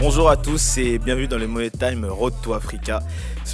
Bonjour à tous et bienvenue dans le Money Time Road to Africa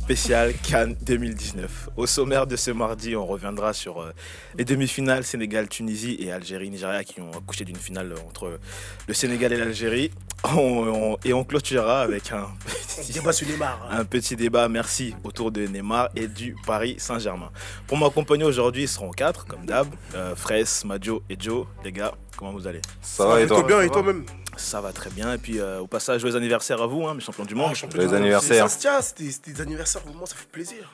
spécial Cannes 2019. Au sommaire de ce mardi, on reviendra sur euh, les demi-finales Sénégal-Tunisie et Algérie-Nigeria qui ont accouché d'une finale entre le Sénégal et l'Algérie. On- on- et on clôturera avec un petit, Débat sur Neymar. hein. un petit débat, merci, autour de Neymar et du Paris Saint-Germain. Pour m'accompagner aujourd'hui, ils seront quatre, comme d'hab. Euh, Fraisse, Majo et Joe. Les gars, comment vous allez? Ça va et Plutôt toi? bien, et toi-même? Ça va très bien. Et puis, euh, au passage, joyeux anniversaire à vous, hein, mes champions du monde. Ah, Joyeux anniversaire. Ça se tient, c'était des anniversaires, pour moi, ça fait plaisir.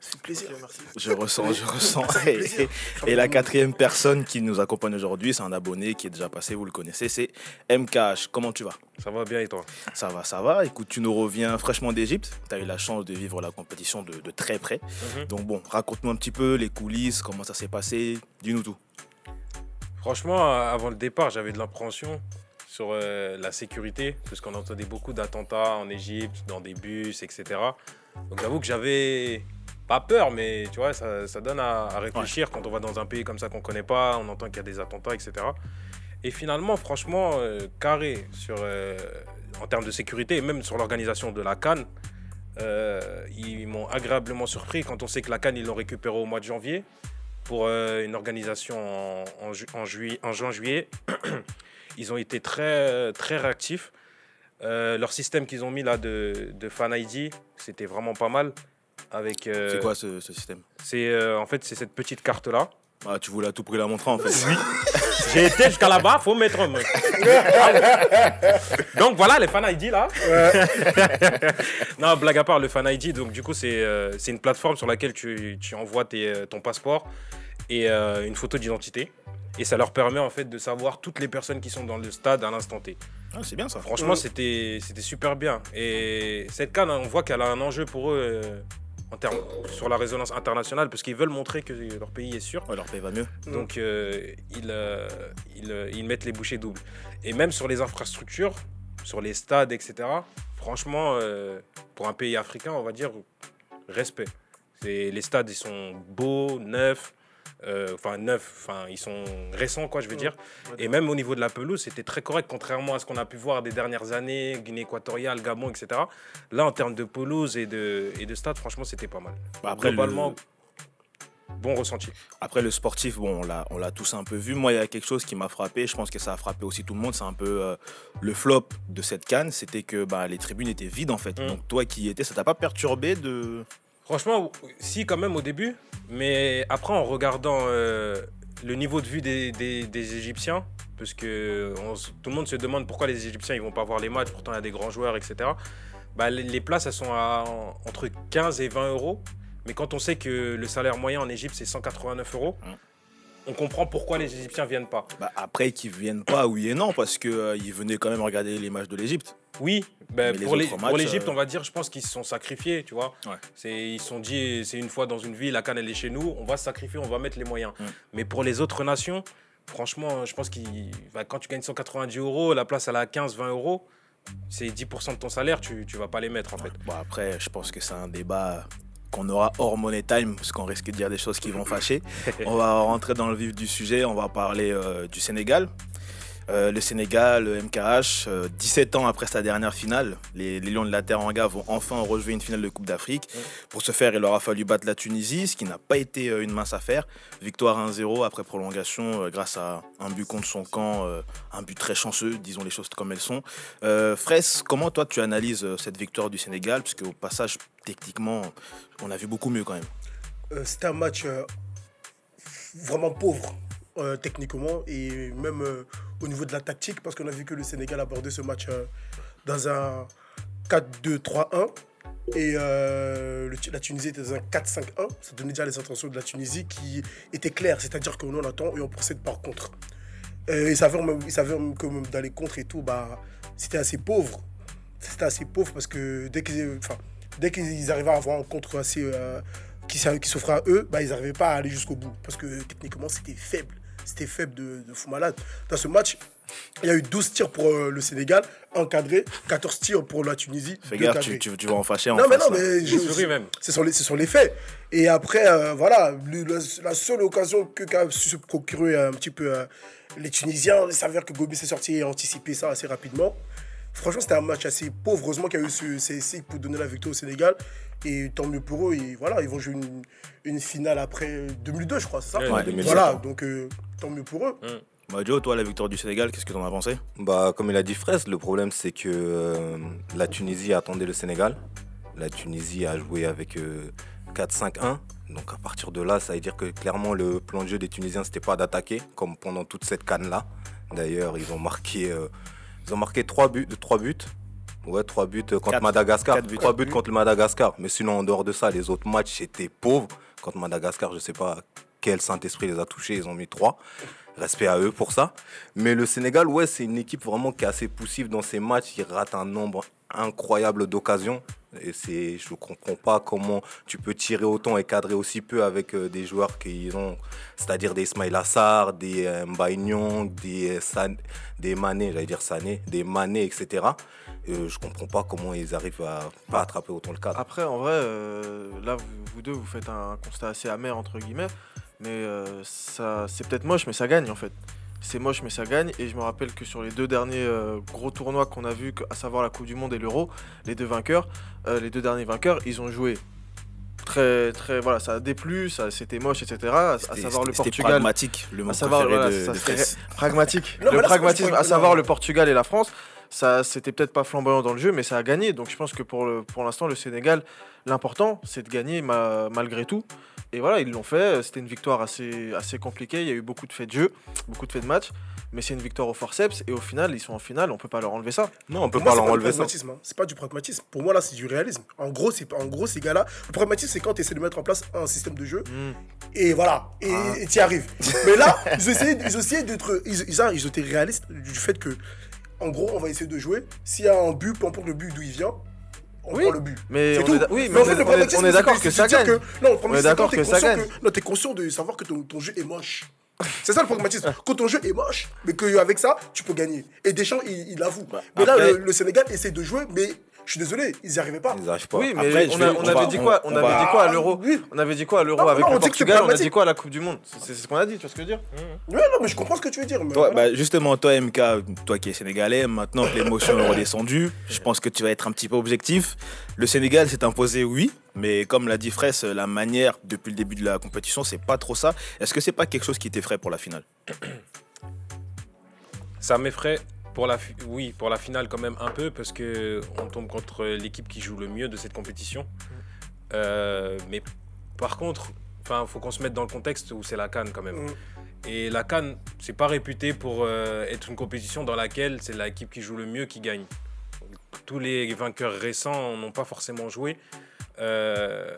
Ça fait plaisir, merci. Je ressens, je ressens. Et, la quatrième personne qui nous accompagne aujourd'hui, c'est un abonné qui est déjà passé, vous le connaissez, c'est MKH. Comment tu vas? Ça va bien et toi? Ça va, ça va. Écoute, tu nous reviens fraîchement d'Égypte. Tu as eu la chance de vivre la compétition de, de très près. Mhm. Donc bon, raconte-nous un petit peu les coulisses, comment ça s'est passé. Dis-nous tout. Franchement, avant le départ, j'avais de l'appréhension sur euh, la sécurité, parce qu'on entendait beaucoup d'attentats en Égypte, dans des bus, etc. Donc j'avoue que j'avais pas peur, mais tu vois, ça, ça donne à, à réfléchir quand on va dans un pays comme ça qu'on connaît pas, on entend qu'il y a des attentats, etc. Et finalement, franchement, euh, carré sur, euh, en termes de sécurité et même sur l'organisation de la Cannes, euh, ils m'ont agréablement surpris quand on sait que la Cannes, ils l'ont récupéré au mois de janvier pour une organisation en, en, ju- en en juin-juillet. ils ont été très, très réactifs. Euh, leur système qu'ils ont mis là de, de Fan ID, c'était vraiment pas mal. Avec, euh, C'est quoi ce, ce système? c'est, euh, En fait, c'est cette petite carte-là. ah, Tu voulais à tout prix la montrer en fait. J'ai été jusqu'à là-bas, faut mettre un mec. donc voilà les fan ID là. non, blague à part, le fan ID, donc du coup c'est c'est une plateforme sur laquelle tu, tu envoies tes, ton passeport et euh, une photo d'identité. Et ça leur permet en fait de savoir toutes les personnes qui sont dans le stade à l'instant T. Ah, c'est bien ça. Franchement, Ouais. c'était c'était super bien. Et cette canne, on voit qu'elle a un enjeu pour eux euh, en termes, sur la résonance internationale parce qu'ils veulent montrer que leur pays est sûr. Ouais, leur paye va mieux. Donc, euh, ils, euh, ils, euh, ils mettent les bouchées doubles. Et même sur les infrastructures, sur les stades, etc., franchement, euh, pour un pays africain, on va dire respect. C'est- Les stades, ils sont beaux, neufs. Euh, Enfin, neufs, enfin, ils sont récents, quoi, je veux dire. Et même au niveau de la pelouse, c'était très correct, contrairement à ce qu'on a pu voir des dernières années, Guinée équatoriale, Gabon, etc. Là, en termes de pelouse et de, et de stade, franchement, c'était pas mal. Bah, après, le- Globalement, bon ressenti. Après le sportif, bon, on l'a, on l'a tous un peu vu. Moi, il y a quelque chose qui m'a frappé. Je pense que ça a frappé aussi tout le monde. C'est un peu euh, le flop de cette canne. C'était que bah, les tribunes étaient vides en fait. Mm. Donc toi qui y étais, ça t'a pas perturbé de Franchement, si, quand même au début. Mais après, en regardant euh, le niveau de vue des, Égyptiens, parce que tout le monde se demande pourquoi les Égyptiens ils vont pas voir les matchs, pourtant il y a des grands joueurs, etc. Bah, les, places, elles sont entre 15 et 20 euros. Mais quand on sait que le salaire moyen en Égypte, c'est 189 euros. On comprend pourquoi les Égyptiens viennent pas. bah, après qu'ils viennent pas, oui et non, parce que euh, ils venaient quand même regarder les matchs de l'Égypte. Oui, les pour l'Égypte, euh, on va dire, je pense qu'ils se sont sacrifiés, tu vois. Ouais. C'est, ils se sont dit, c'est une fois dans une vie, la canne elle est chez nous, on va se sacrifier, on va mettre les moyens. Mais pour les autres nations, franchement, je pense que quand tu gagnes 190 euros, la place elle est à 15-20 euros, c'est 10% de ton salaire, tu, tu vas pas les mettre en fait. Bon, après, je pense que c'est un débat qu'on aura hors Money Time, parce qu'on risque de dire des choses qui vont fâcher. on va rentrer dans le vif du sujet, on va parler euh, du Sénégal. Euh, le Sénégal, le MKH, euh, 17 ans après sa dernière finale, les, les Lions de la Teranga vont enfin relever une finale de Coupe d'Afrique. Ouais. Pour ce faire, il aura fallu battre la Tunisie, ce qui n'a pas été euh, une mince affaire. Victoire 1-0 après prolongation, euh, grâce à un but contre son camp, euh, un but très chanceux, disons les choses comme elles sont. Euh, Fraisse, comment toi tu analyses euh, cette victoire du Sénégal? Parce qu'au passage, techniquement, on a vu beaucoup mieux quand même. Euh, C'était un match euh, vraiment pauvre euh, techniquement et même euh, au niveau de la tactique parce qu'on a vu que le Sénégal abordait ce match euh, dans un 4-2-3-1 et la Tunisie était dans un 4-5-1. Ça donnait déjà les intentions de la Tunisie qui étaient claires, c'est-à-dire que nous on attend et on procède par contre. Euh, il s'avère que même dans les contres et tout, bah, c'était assez pauvre. C'était assez pauvre parce que dès qu'ils enfin, arrivaient à avoir un contre assez qui, qui s'offrait à eux, bah, ils n'arrivaient pas à aller jusqu'au bout parce que techniquement c'était faible. C'était faible de, de fou malade. Dans ce match, Il y a eu 12 tirs pour euh, le Sénégal, encadré, 14 tirs pour la Tunisie. Fais gaffe, tu, tu, tu vas en fâcher en Non, mais non, là. mais je- souris même. ce sont les, ce sont les faits. Et après, euh, voilà, le- la, la seule occasion que qu'a su se procurer un petit peu euh, les Tunisiens, il s'avère que Gomis est sorti et a anticipé ça assez rapidement. Franchement, c'était un match assez pauvre. Heureusement qu'il y a eu ce CSC pour donner la victoire au Sénégal. Et tant mieux pour eux. Et voilà, ils vont jouer une, une finale après 2002, je crois, c'est ça Ouais, Ouais, 2007. Voilà, donc euh, tant mieux pour eux. Bah, Joe, toi, la victoire du Sénégal, qu'est-ce que t'en as pensé? Bah, comme il a dit Fraisse, le problème c'est que euh, la Tunisie attendait le Sénégal. La Tunisie a joué avec euh, 4-5-1. Donc à partir de là, ça veut dire que clairement le plan de jeu des Tunisiens c'était pas d'attaquer, comme pendant toute cette canne là. D'ailleurs, ils ont marqué, euh, ils ont marqué 3 buts, trois buts. Ouais, 3 buts contre Quatre. Madagascar. Quatre buts. 3 buts contre le Madagascar. Mais sinon, en dehors de ça, les autres matchs étaient pauvres. Contre Madagascar, je sais pas quel Saint-Esprit les a touchés, ils ont mis 3. Respect à eux pour ça. Mais le Sénégal, ouais, c'est une équipe vraiment qui est assez poussive dans ses matchs. Ils ratent un nombre incroyable d'occasions. Et c'est, je ne comprends pas comment tu peux tirer autant et cadrer aussi peu avec euh, des joueurs qui ont, c'est-à-dire des Ismail Assar, des euh, Mbaye des, euh, San- des Mané, j'allais dire Sané, des Mané, etc. Je comprends pas comment ils arrivent à pas attraper autant le cadre. Après, en vrai, là, vous deux, vous faites un constat assez amer, entre guillemets. Mais euh, ça, c'est peut-être moche, mais ça gagne, en fait. C'est moche, mais ça gagne. Et je me rappelle que sur les deux derniers euh, gros tournois qu'on a vus, à savoir la Coupe du Monde et l'Euro, les deux vainqueurs, euh, les deux derniers vainqueurs, ils ont joué très, très. Voilà, ça a déplu, ça, c'était moche, etc. À, savoir le c'était Portugal. pragmatique, le à savoir, voilà, de, ça pragmatique. Non, le pragmatisme, à savoir le Portugal et la France, ça c'était peut-être pas flamboyant dans le jeu, mais ça a gagné. Donc je pense que pour le- pour l'instant, le Sénégal, l'important, c'est de gagner ma- malgré tout. Et voilà, ils l'ont fait. C'était une victoire assez, assez compliquée. Il y a eu beaucoup de faits de jeu, beaucoup de faits de match. Mais c'est une victoire au forceps. Et au final, ils sont en finale. On peut pas leur enlever ça. Non, on peut Pour pas c'est leur du enlever ça. pragmatisme. hein. C'est pas du pragmatisme. Pour moi, là, c'est du réalisme. En gros, c'est en gros ces gars-là. Le pragmatisme, c'est quand tu essaies de mettre en place un système de jeu Hmm. et voilà, et Ah. et t'y arrives. Mais là, ils ont essayé, ils d'être, ils, ils, ils ont été réalistes du fait que, en gros, on va essayer de jouer. S'il y a un but, peu importe le but d'où il vient, on Oui, prend le but. mais C'est on tout. est d'a- oui, mais en fait, le on est- pragmatisme, on est c'est d'accord que c'est ça gagne. que- non, On est d'accord t'es que ça conscient gagne. Non, t'es conscient de savoir que ton, ton jeu est moche. C'est ça le pragmatisme. Quand ton jeu est moche, mais qu'avec ça, tu peux gagner. Et Deschamps, il, il l'avoue. mais là, le, le Sénégal essaie de jouer, mais je suis désolé, ils n'y arrivaient pas. Ils arrivent pas. Oui, mais Après, on, vais- a- on on va- avait dit quoi? On On avait va- dit quoi à l'Euro? Oui. On avait dit quoi à l'Euro avec non, le Portugal? On a dit quoi à la Coupe du Monde? C'est ce qu'on a dit. Tu vois ce que je veux dire? Ouais, non, mais je comprends ce que tu veux dire. mais Toi, voilà. bah, justement, toi, MK, toi qui es sénégalais, maintenant que l'émotion est redescendue, je pense que tu vas être un petit peu objectif. Le Sénégal s'est imposé, oui, mais comme l'a dit Fraisse, la manière depuis le début de la compétition, c'est pas trop ça. Est-ce que c'est pas quelque chose qui t'effraie pour la finale? Ça m'effraie pour la, oui, pour la finale quand même un peu parce que on tombe contre l'équipe qui joue le mieux de cette compétition. Euh, mais par contre, enfin, faut qu'on se mette dans le contexte où c'est la Cannes quand même. Mm. Et la Cannes, c'est pas réputé pour euh, être une compétition dans laquelle c'est l'équipe qui joue le mieux qui gagne. Tous les vainqueurs récents n'ont pas forcément joué. Euh,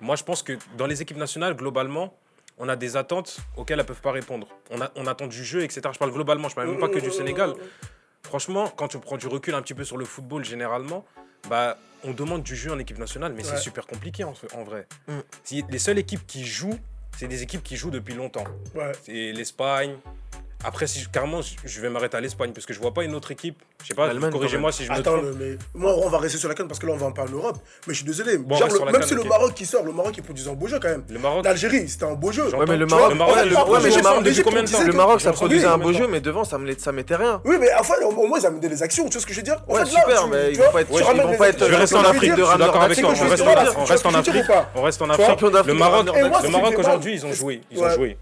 moi, je pense que dans les équipes nationales, globalement, on a des attentes auxquelles elles peuvent pas répondre. On, a, on attend du jeu, etc. Je parle globalement, je parle même pas que du Sénégal. Franchement, quand tu prends du recul un petit peu sur le football généralement, bah, on demande du jeu en équipe nationale, mais c'est super compliqué en, en vrai. Mm. Si, les seules équipes qui jouent, c'est des équipes qui jouent depuis longtemps. Ouais. C'est l'Espagne. Après, si carrément, je- vais m'arrêter à l'Espagne parce que je vois pas une autre équipe. Je sais pas, corrigez-moi si je me Attends, trompe. mais moi, on va rester sur la canne parce que là, on va en parler en Europe. Mais je suis désolé. Bon, Genre, le- même si le. Maroc qui sort, le Maroc il produit un beau jeu quand même. Le Maroc, L'Algérie, c'était un beau jeu. Ouais, mais le Maroc, Le Maroc, ça. depuis combien de Disait temps Le que- Maroc, ça Oui, produisait un beau de jeu, mais devant, ça, mettait rien. Oui, mais enfin, au moins, ils amènent des actions. Tu vois ce que je veux dire Ouais, super, mais ils vont pas être, les- Je vais rester en Afrique, dire d'accord avec toi. On reste en. Afrique. On reste en Afrique. Le Maroc, qui aujourd'hui, ils ont joué. Ils ont joué.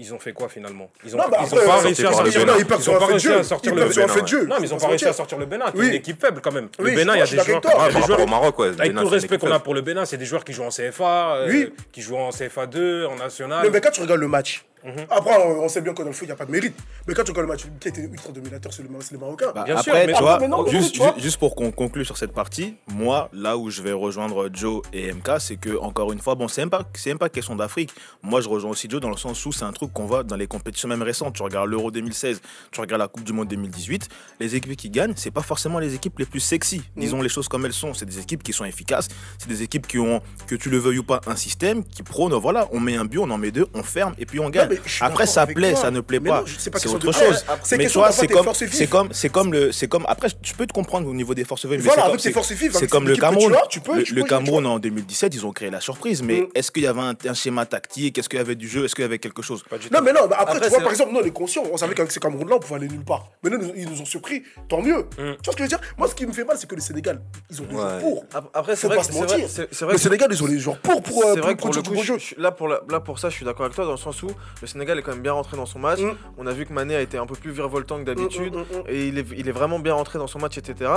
Ils ont fait quoi finalement? Ils ont, Non, bah ils ont après, pas réussi à sortir le Bénin. Ils peuvent pas réussi à sortir le Bénin. Non, mais ils ont pas réussi à sortir. le Bénin. qui est Oui. une équipe faible quand même. Le Bénin, il y a des joueurs. au Maroc. Avec tout le c'est respect qu'on a pour le Bénin, c'est des joueurs qui jouent en CFA, euh, qui jouent en CFA2, en national. Mais quand tu regardes le match, Mhm. après, on, on sait bien que dans le foot, il n'y a pas de mérite. Mais quand tu regardes le match, qui était ultra dominateur, c'est le, c'est le Marocain. Bah, Bien sûr, mais- tu vois, mais non, mais juste, tu vois. ju- juste pour qu'on conclue sur cette partie, moi, là où je vais rejoindre Joe et MK, c'est que, encore une fois, bon, c'est même pas, c'est même pas question d'Afrique. Moi, je rejoins aussi Joe dans le sens où c'est un truc qu'on voit dans les compétitions même récentes. Tu regardes l'Euro 2016, tu regardes la Coupe du Monde 2018, les équipes qui gagnent, c'est pas forcément les équipes les plus sexy. Mm. Disons les choses comme elles sont. C'est des équipes qui sont efficaces, c'est des équipes qui ont, que tu le veuilles ou pas, un système qui prône, voilà, on met un but, on en met deux, on ferme et puis on gagne. Mais je suis Après, ça plaît, toi. ça ne plaît pas. c'est pas C'est question autre de chose. C'est Mais d'avoir c'est comme, c'est comme, c'est comme le, c'est comme. Après, je peux te comprendre au niveau des forces vives. Voilà, c'est avec comme- tes c'est- forces vives, C'est avec comme le Cameroun. as, tu peux- Le, Cameroun en 2017, ils ont créé la surprise. Mais Mm. est-ce qu'il y avait un, schéma tactique Est-ce qu'il y avait du jeu Est-ce qu'il y avait quelque chose? Pas du Non, tout. mais non, mais après, Après, tu vois, c'est- par exemple, nous, on est conscients. On savait qu'avec ces Cameroun-là, on pouvait aller nulle part. Mais nous, ils nous ont surpris. Tant mieux. Tu vois ce que je veux dire? Moi, ce qui me fait mal, c'est que le Sénégal, ils ont des joueurs pour. Ap- Après, Faut c'est vrai, c'est c'est- c'est Le Sénégal, ils ont les joueurs pour pour, euh, c'est pour le produire du coup, beau je- jeu. je- là, pour la- là pour ça, je suis d'accord avec toi dans le sens où le Sénégal est quand même bien rentré dans son match. Mm. On a vu que Mané a été un peu plus virevoltant que d'habitude Mm, mm, et il est, il est vraiment bien rentré dans son match, etc.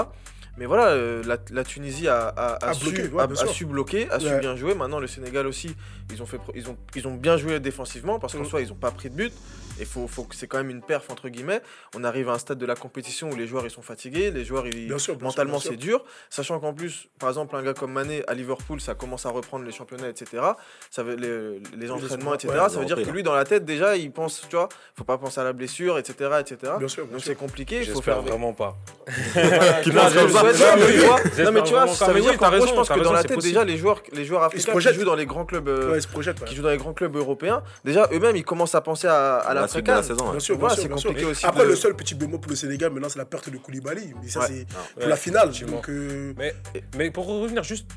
Mais voilà, euh, la, la Tunisie a, a- a A su, bloqué, ouais, a- bien a sûr. su bloquer, a su bien jouer. Maintenant, le Sénégal aussi, ils ont, fait, ils ont, ils ont bien joué défensivement parce qu'en Mm. soi, ils n'ont pas pris de but. Et faut, faut que c'est quand même une perf entre guillemets. On arrive à un stade de la compétition où les joueurs ils sont fatigués, les joueurs ils, Bien sûr, bien sûr, mentalement c'est dur. Sachant qu'en plus, par exemple, un gars comme Mané à Liverpool, ça commence à reprendre les championnats, etc. Ça veut, les, les entraînements, etc. ouais, ça veut dire que lui, dans la tête, déjà, il pense, tu vois, faut pas penser à la blessure, etc. etc. Bien sûr, bien Donc c'est compliqué. Il faut J'espère faire. vraiment pas. Qui Non, pense je- comme ça. Je- Non, mais tu vois- j'espère Non, mais tu vois, vraiment ça veut dire oui, qu'en gros, je pense que dans la tête, déjà, les joueurs, les joueurs africains qui jouent dans les grands clubs. euh, qui jouent dans les grands clubs européens, déjà eux-mêmes ils commencent à penser à, à la suite de la l'après-CAN. saison. ouais. Bien sûr, c'est compliqué aussi Après, le seul petit bémol pour le Sénégal, maintenant, c'est la perte de Koulibaly. Mais ça, c'est pour Ouais, la finale. euh, Mais, pour revenir juste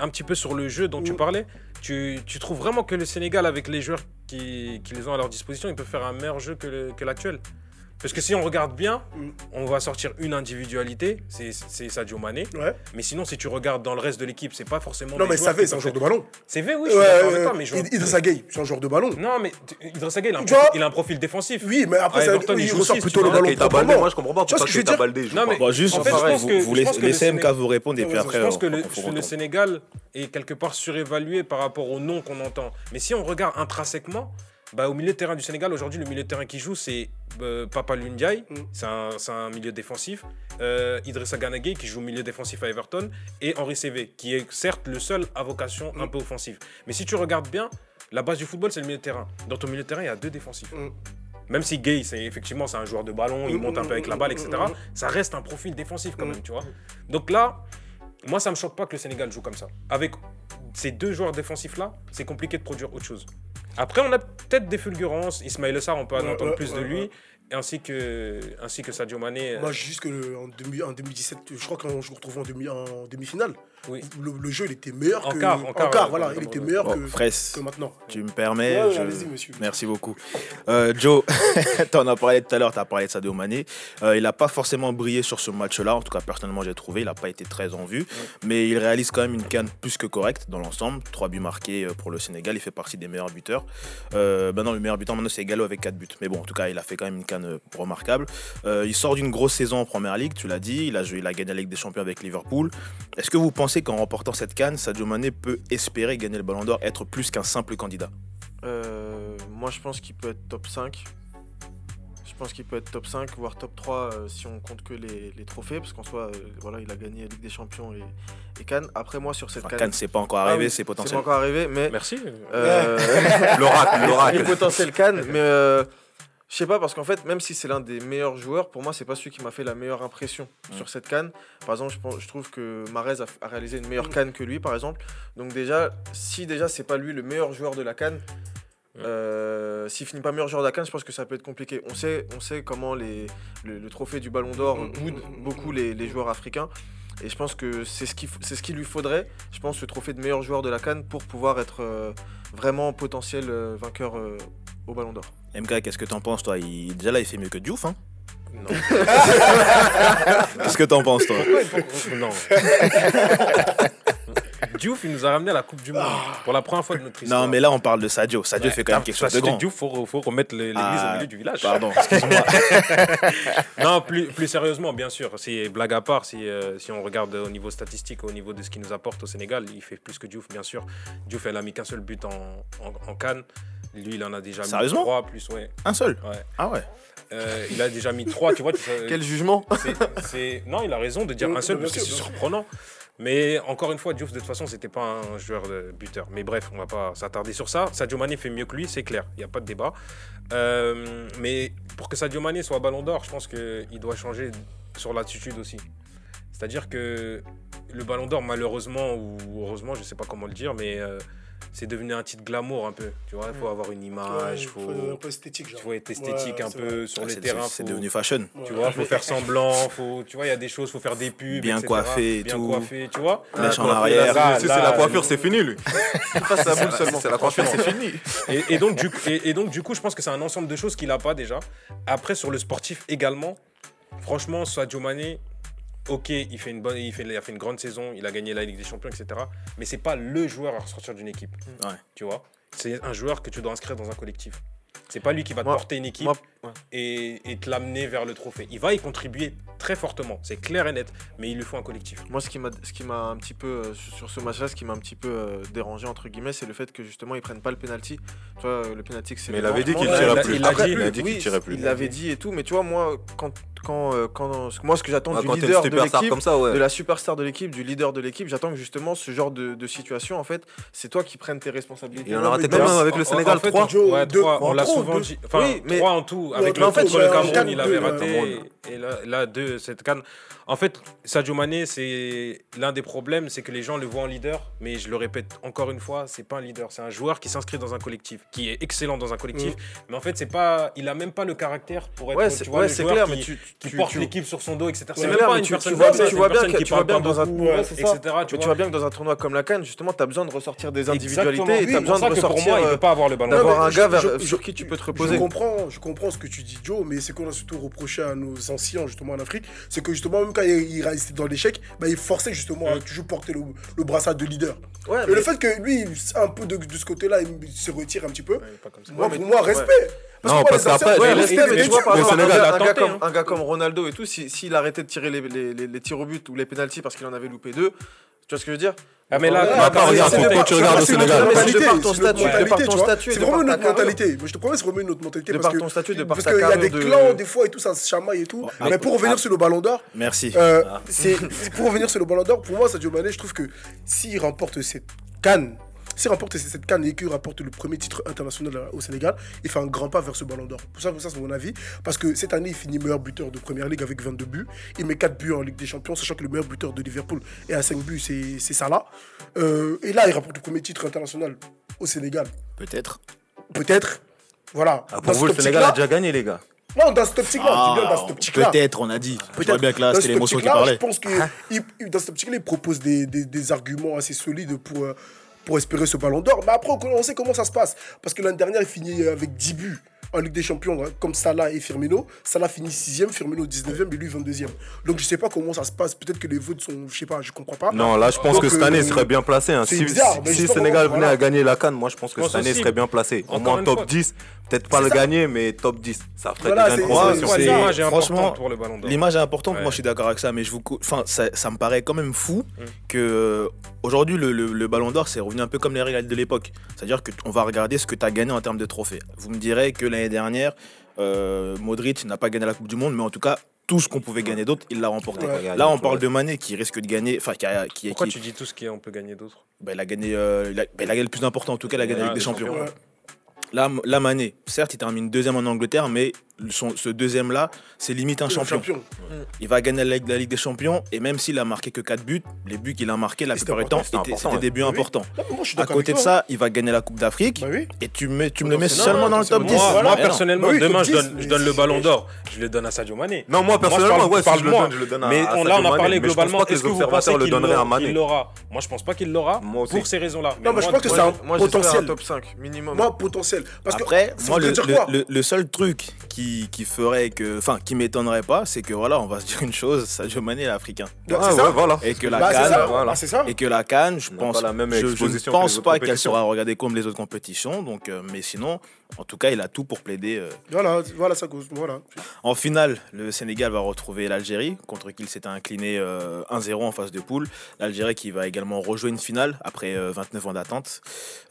un petit peu sur le jeu dont tu parlais, tu, tu trouves vraiment que le Sénégal, avec les joueurs qui, qui les ont à leur disposition, ils peuvent faire un meilleur jeu que l'actuel? Parce que si on regarde bien, Mm. on va sortir une individualité, c'est Sadio Mané. ouais. Mais sinon, si tu regardes dans le reste de l'équipe, c'est pas forcément. Non, des mais Savé, c'est un joueur de ballon. C'est vrai, oui, je suis Ouais, d'accord avec toi, mais je... Id- Idrissa Gueye, c'est un joueur de ballon. Non, mais Idrissa Gueye, il a un, Tu profil, il a un profil défensif. Oui, mais après, Ah, ça, il il joue ressort aussi, plutôt tu le ballon proprement. moi je comprends pas Tu pourquoi Keita dire Baldé Non, mais- Bon, juste, vous, laissez, MK Sénégal- vous répondre et puis après, Je pense que, le. Sénégal est quelque part surévalué par rapport au nom qu'on entend. Mais si on regarde intrinsèquement, bah, au milieu de terrain du Sénégal, aujourd'hui, le milieu de terrain qui joue, c'est euh, Papa Lundiaye, Mm. c'est un, c'est un milieu défensif. Euh, Idrissa qui joue milieu défensif à Everton. Et Henri Cv, qui est certes le seul à vocation un Mm. peu offensive. Mais si tu regardes bien, la base du football, c'est le milieu de terrain. Dans ton milieu de terrain, il y a deux défensifs. Mm. Même si Gay, c'est effectivement c'est un joueur de ballon, il monte un peu avec la balle, etc. Ça reste un profil défensif quand même, tu vois. Donc là, moi, ça me choque pas que le Sénégal joue comme ça. Avec ces deux joueurs défensifs là, c'est compliqué de produire autre chose. Après, on a peut-être des fulgurances. Ismaël Sarr, on peut en Ouais, entendre ouais, plus de lui, ainsi que ainsi que Sadio Mané. Moi, juste que le- en, demi- en 2017, je crois qu'on se en, demi, en demi-finale. Oui. Le, le jeu, il était meilleur En que. quart, en quart, voilà, il était meilleur Bon, que, Fraisse, que maintenant. tu me permets. Ouais, ouais, je- allez-y, monsieur. Merci beaucoup. Euh, Joe, tu en as parlé tout à l'heure, tu as parlé de Sadio Mané. Euh, il n'a pas forcément brillé sur ce match-là, en tout cas personnellement j'ai trouvé, il n'a pas été très en vue, mais il réalise quand même une canne plus que correcte dans l'ensemble. Trois buts marqués euh, pour le Sénégal, il fait partie des meilleurs buteurs. Euh, ben non, le meilleur buteur maintenant c'est Gallo avec 4 buts, mais bon, en tout cas il a fait quand même une canne remarquable. Euh, il sort d'une grosse saison en Première Ligue, tu l'as dit, il a, joué, il a gagné la Ligue des Champions avec Liverpool. Est-ce que vous pensez qu'en remportant cette canne, Sadio Mané peut espérer gagner le Ballon d'Or, être plus qu'un simple candidat Euh, moi, je pense qu'il peut être top 5. Je pense qu'il peut être top 5, voire top 3 euh, si on compte que les, les trophées, parce qu'en soi, euh, voilà, il a gagné Ligue des Champions et, et Cannes. Après, moi, sur cette Enfin, Cannes, Cannes, c'est pas encore Ah arrivé, oui, c'est c'est potentiel. pas encore arrivé, mais Merci. euh, L'oracle, l'oracle. potentiels Cannes, mais euh, je sais pas parce qu'en fait, même si c'est l'un des meilleurs joueurs, pour moi, c'est pas celui qui m'a fait la meilleure impression sur cette canne. Par exemple, je, pense- je trouve que Marez a, a réalisé une meilleure canne que lui, par exemple. Donc déjà, si déjà c'est pas lui le meilleur joueur de la canne. euh, S'il finit pas meilleur joueur de la canne, je pense que ça peut être compliqué. On sait, on sait comment les, le, le trophée du Ballon d'Or boude beaucoup les, les joueurs africains. Et je pense que c'est ce qu'il ce qu'il lui faudrait, je pense, ce trophée de meilleur joueur de la Cannes pour pouvoir être euh, vraiment potentiel euh, vainqueur euh, au Ballon d'Or. MK, qu'est-ce que t'en penses, toi? Il... Déjà là, il fait mieux que Diouf, hein Non. Qu'est-ce que t'en penses, toi? Non. Diouf, il nous a ramené à la Coupe du Monde pour la première fois de notre histoire. Non, mais là, on parle de Sadio. Sadio Ouais, fait quand même quelque chose de grand. Diouf, faut, faut remettre l'église Ah, au milieu du village. Pardon, excuse-moi. Non, plus, plus sérieusement, bien sûr. C'est blague à part. Si, euh, si on regarde au niveau statistique, au niveau de ce qu'il nous apporte au Sénégal, il fait plus que Diouf, bien sûr. Diouf, elle a mis qu'un seul but en, en, en Cannes. Lui, il en a déjà mis Sérieusement trois, plus, ouais. Un seul Ouais. Ah ouais. Euh, il a déjà mis trois, tu vois. tu sais, Quel jugement Non, il a raison de dire un seul, parce que c'est surprenant. Mais encore une fois, Diouf, de toute façon, c'était pas un joueur de buteur. Mais bref, on va pas s'attarder sur ça. Sadio Mané fait mieux que lui, c'est clair. Il n'y a pas de débat. Euh, mais pour que Sadio Mané soit ballon d'or, je pense qu'il doit changer sur l'attitude aussi. C'est-à-dire que le ballon d'or, malheureusement ou heureusement, je sais pas comment le dire, mais euh, c'est devenu un titre glamour un peu. Tu vois, il faut avoir une Ouais, image, faut faut, un peu esthétique, genre. tu vois, être esthétique Ouais, un c'est peu vrai. sur Ah, les c'est- terrains. C'est devenu fashion. Tu vois, faut faire semblant, faut, tu vois, il y a des choses, faut faire des pubs, Bien etc. coiffé et bien tout. coiffé, tu vois. Mèche en coiffure, arrière. là, Si c'est la coiffure, c'est fini, lui. Boule seulement. C'est la coiffure, c'est fini. Et, et donc, du, et, et donc, du coup, je pense que c'est un ensemble de choses qu'il n'a pas déjà. Après, sur le sportif également, franchement, Sadio Mané, ok, il, fait une bonne, il, fait, il a fait une grande saison, il a gagné la Ligue des Champions, etc. Mais c'est pas le joueur à ressortir d'une équipe. Ouais. Tu vois? C'est un joueur que tu dois inscrire dans un collectif. C'est pas lui qui va te Moi- porter une équipe Moi, ouais. et, et te l'amener vers le trophée. Il va y contribuer très fortement, c'est clair et net, mais il lui faut un collectif. Moi, ce qui m'a, ce qui m'a un petit peu euh, sur ce match-là, ce qui m'a un petit peu euh, dérangé entre guillemets, c'est le fait que justement ils prennent pas le penalty. Tu vois, le penalty, c'est Mais il avait dit qu'il tirait plus. il dit. Il a dit oui, qu'il tirait plus. Il l'avait dit et tout, mais tu vois, moi, quand, quand, euh, quand moi, ce que j'attends Ah, du leader de l'équipe, ça, ouais. de la superstar de l'équipe, du leader de l'équipe, j'attends que justement ce genre de, de situation, en fait, c'est toi qui prennes tes responsabilités. Il en a raté même avec le Sénégal en fait, 3. Joe, Ouais, deux- trois, on en l'a souvent deux- dit. Enfin, Oui, mais- trois en tout. Avec le en fait, contre le Cameroun, il avait deux, raté. Et là, là, cette canne. En fait, Sadio Mané, c'est l'un des problèmes, c'est que les gens le voient en leader. Mais je le répète encore une fois, c'est pas un leader. C'est un joueur qui s'inscrit dans un collectif, qui est excellent dans un collectif. Mais en fait, c'est pas, il a même pas le caractère pour être Ouais, tu c'est vois, ouais, le c'est joueur clair, qui, mais tu, qui tu- porte tu- l'équipe sur son dos, etc. C'est Ouais, même clair, pas mais une tu- personne tu vois- comme ça, tu c'est vois une bien que- qui tu vois parle bien pas dans un- c'est etc. Tu vois. bien que dans un tournoi comme la Cannes, justement, tu as besoin de ressortir des individualités et tu as Oui, besoin c'est de que pour ressortir. moi, il euh, peut pas avoir le ballon d'avoir un gars je- je- sur qui tu peux te Je reposer. comprends, je comprends ce que tu dis, Joe, mais c'est qu'on a surtout reproché à nos anciens, justement, en Afrique, c'est que justement, même quand il, il restait dans l'échec, bah, il forçait justement à toujours porter le, le brassard de leader. Ouais, Et mais- le fait que lui, un peu de, de ce côté-là, il se retire un petit peu, moi, mais- pour moi, ouais. respect. Non, que parce qu'après, Ouais, Mais- les respect, respecte, mais mais tu vois, par le exemple, un gars, comme, Ronaldo et tout, si- s'il arrêtait de tirer les, les, les, les tirs au but ou les pénalties parce qu'il en avait loupé deux, tu vois ce que je veux dire? Ah, mais là, bah, t'as regarde, t'as- tu regardes au Sénégal de par ton statut, de par mentalité, ton statut, C'est vraiment une autre mentalité. Je te promets, c'est vraiment une autre mentalité. De parce par que- ton statut, de par Parce ta qu'il y a des clans, des fois, et tout, ça se chamaille et tout. mais- pour revenir ah. sur le ballon d'or, Merci. euh, Ah. pour revenir sur le ballon d'or, pour moi, Sadio Mané, je trouve que s'il remporte cette canne, s'il remporte cette canne et qu'il remporte le premier titre international au Sénégal, il fait un grand pas vers ce ballon d'or. Pour ça, pour ça c'est mon avis. Parce que cette année, il finit meilleur buteur de première ligue avec 22 buts. Il met 4 buts en Ligue des Champions, sachant que le meilleur buteur de Liverpool est à 5 buts, c'est c'est Salah. Euh, et là, il remporte le premier titre international au Sénégal. Peut-être. Peut-être. Voilà. Ah, Dans Pour vous, le Sénégal a déjà gagné, les gars. Non, dans cette optique-là, je dis bien dans cette Ah, optique-là. Peut-être, on a dit. Peut-être. bien que là, Dans c'était l'émotion qui parlait. Je pense que il- il- dans cette optique-là, il propose des, des- des arguments assez solides pour, euh, pour espérer ce ballon d'or. Mais après, on sait comment ça se passe. Parce que l'année dernière, il finit avec 10 buts en Ligue des Champions, hein, comme Salah et Firmino. Salah finit 6ème, Firmino 19ème et lui 22ème. Donc je sais pas comment ça se passe. Peut-être que les votes sont. Je sais pas, je comprends pas. Non, là, je pense Donc, que cette année, il euh, serait bien placé. hein. c'est Si, bizarre, si- mais si justement, Sénégal venait voilà. à gagner la Cannes, moi, je pense que Je pense cette année, il serait bien placé. Au moins top fois. 10. Peut-être pas le ça. gagner, mais top 10. Ça ferait Voilà, L'image est franchement, importante pour le ballon d'or. L'image est importante, Ouais. moi je suis d'accord avec ça, mais je vous, cou- enfin, ça, ça me paraît quand même fou Mm. que euh, aujourd'hui le, le- le Ballon d'Or c'est revenu un peu comme les règles de l'époque, c'est-à-dire que t- on va regarder ce que tu as gagné en termes de trophées. Vous me direz que l'année dernière, euh, Modric n'a pas gagné la Coupe du Monde, mais en tout cas tout ce qu'on pouvait gagner d'autre, il l'a remporté. Ouais. Là, on parle de Mané qui risque de gagner, enfin qui, a- qui, Pourquoi qui- tu dis tout ce qu'on peut gagner d'autre? Bah, il a gagné, euh, il, a, bah, il a gagné le plus important en tout cas, il a gagné la Ligue des des Champions. champions. Ouais. Là, là, Mané, certes, il termine deuxième en Angleterre, mais son- ce deuxième-là, c'est limite un champion. Il va gagner la Ligue, la Ligue des Champions et même s'il a marqué que 4 buts, les buts qu'il a marqués la C'était plupart du temps, c'était des buts important, oui. importants. Non, moi, je À côté de ça, il va gagner la Coupe d'Afrique Bah oui. et tu, mets, tu me le mets seulement dans le top potentiellement. 10. Moi, personnellement, Bah oui, demain, je donne, 10, je donne mais le ballon d'or. Je le donne à Sadio Mané. Non, moi, je personnellement, parle- ouais, si parle je le moi. donne, je le donne à Mais on, là, on a parlé je globalement. Est-ce que les vous pensez observateurs le qu'il donneraient à l'aura- Mané. il l'aura? Moi, je pense pas qu'il l'aura pour ces raisons-là. Non, mais je pense que c'est un potentiel. un top 5 minimum. Moi, potentiel. Parce que Après, moi, le seul truc qui, qui ferait que. Enfin, qui m'étonnerait pas, c'est que voilà, on va se dire une chose Sadio Mané est africain. C'est Ah, ça ouais, voilà. Et que la Bah, c'est Cannes. ça. voilà. Bah, c'est ça. Et que la Cannes, je pense, pas la même je- ne pense pas qu'elle sera regardée comme les autres compétitions. Donc, euh, mais sinon, en tout cas, il a tout pour plaider. euh. Voilà, voilà ça cause. Voilà. En finale, le Sénégal va retrouver l'Algérie, contre qui il s'était incliné euh, 1-0 en phase de poule. L'Algérie qui va également rejouer une finale après euh, 29 ans d'attente.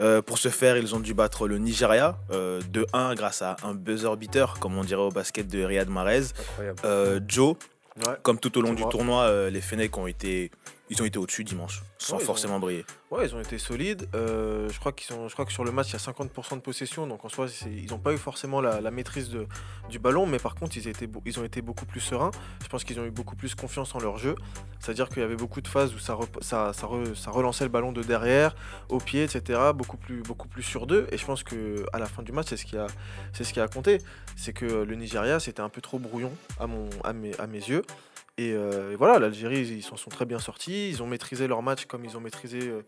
Euh, pour ce faire, ils ont dû battre le Nigeria euh, 2-1 grâce à un buzzer beater, comme on dirait au basket de Riyad Mahrez. Euh, Joe, Ouais. comme tout au long du tournoi, euh, les Fennecs ont été Ils ont été au-dessus dimanche, sans Ouais, ils ont- forcément briller. Ouais, ils ont été solides. Euh, je, crois que sur le match, il y a 50% de possession. Donc en soi, ils n'ont pas eu forcément la, maîtrise du ballon. Mais par contre, ils, ont été beaucoup plus sereins. Je pense qu'ils ont eu beaucoup plus confiance en leur jeu. C'est-à-dire qu'il y avait beaucoup de phases où ça, relançait le ballon de derrière, au pied, etc. Beaucoup plus, sur deux. Et je pense qu'à la fin du match, c'est ce qui a, compté. C'est que le Nigeria, c'était un peu trop brouillon à mes yeux. Et, euh, et voilà, l'Algérie, ils s'en sont très bien sortis. Ils ont maîtrisé leur match comme ils ont maîtrisé, euh,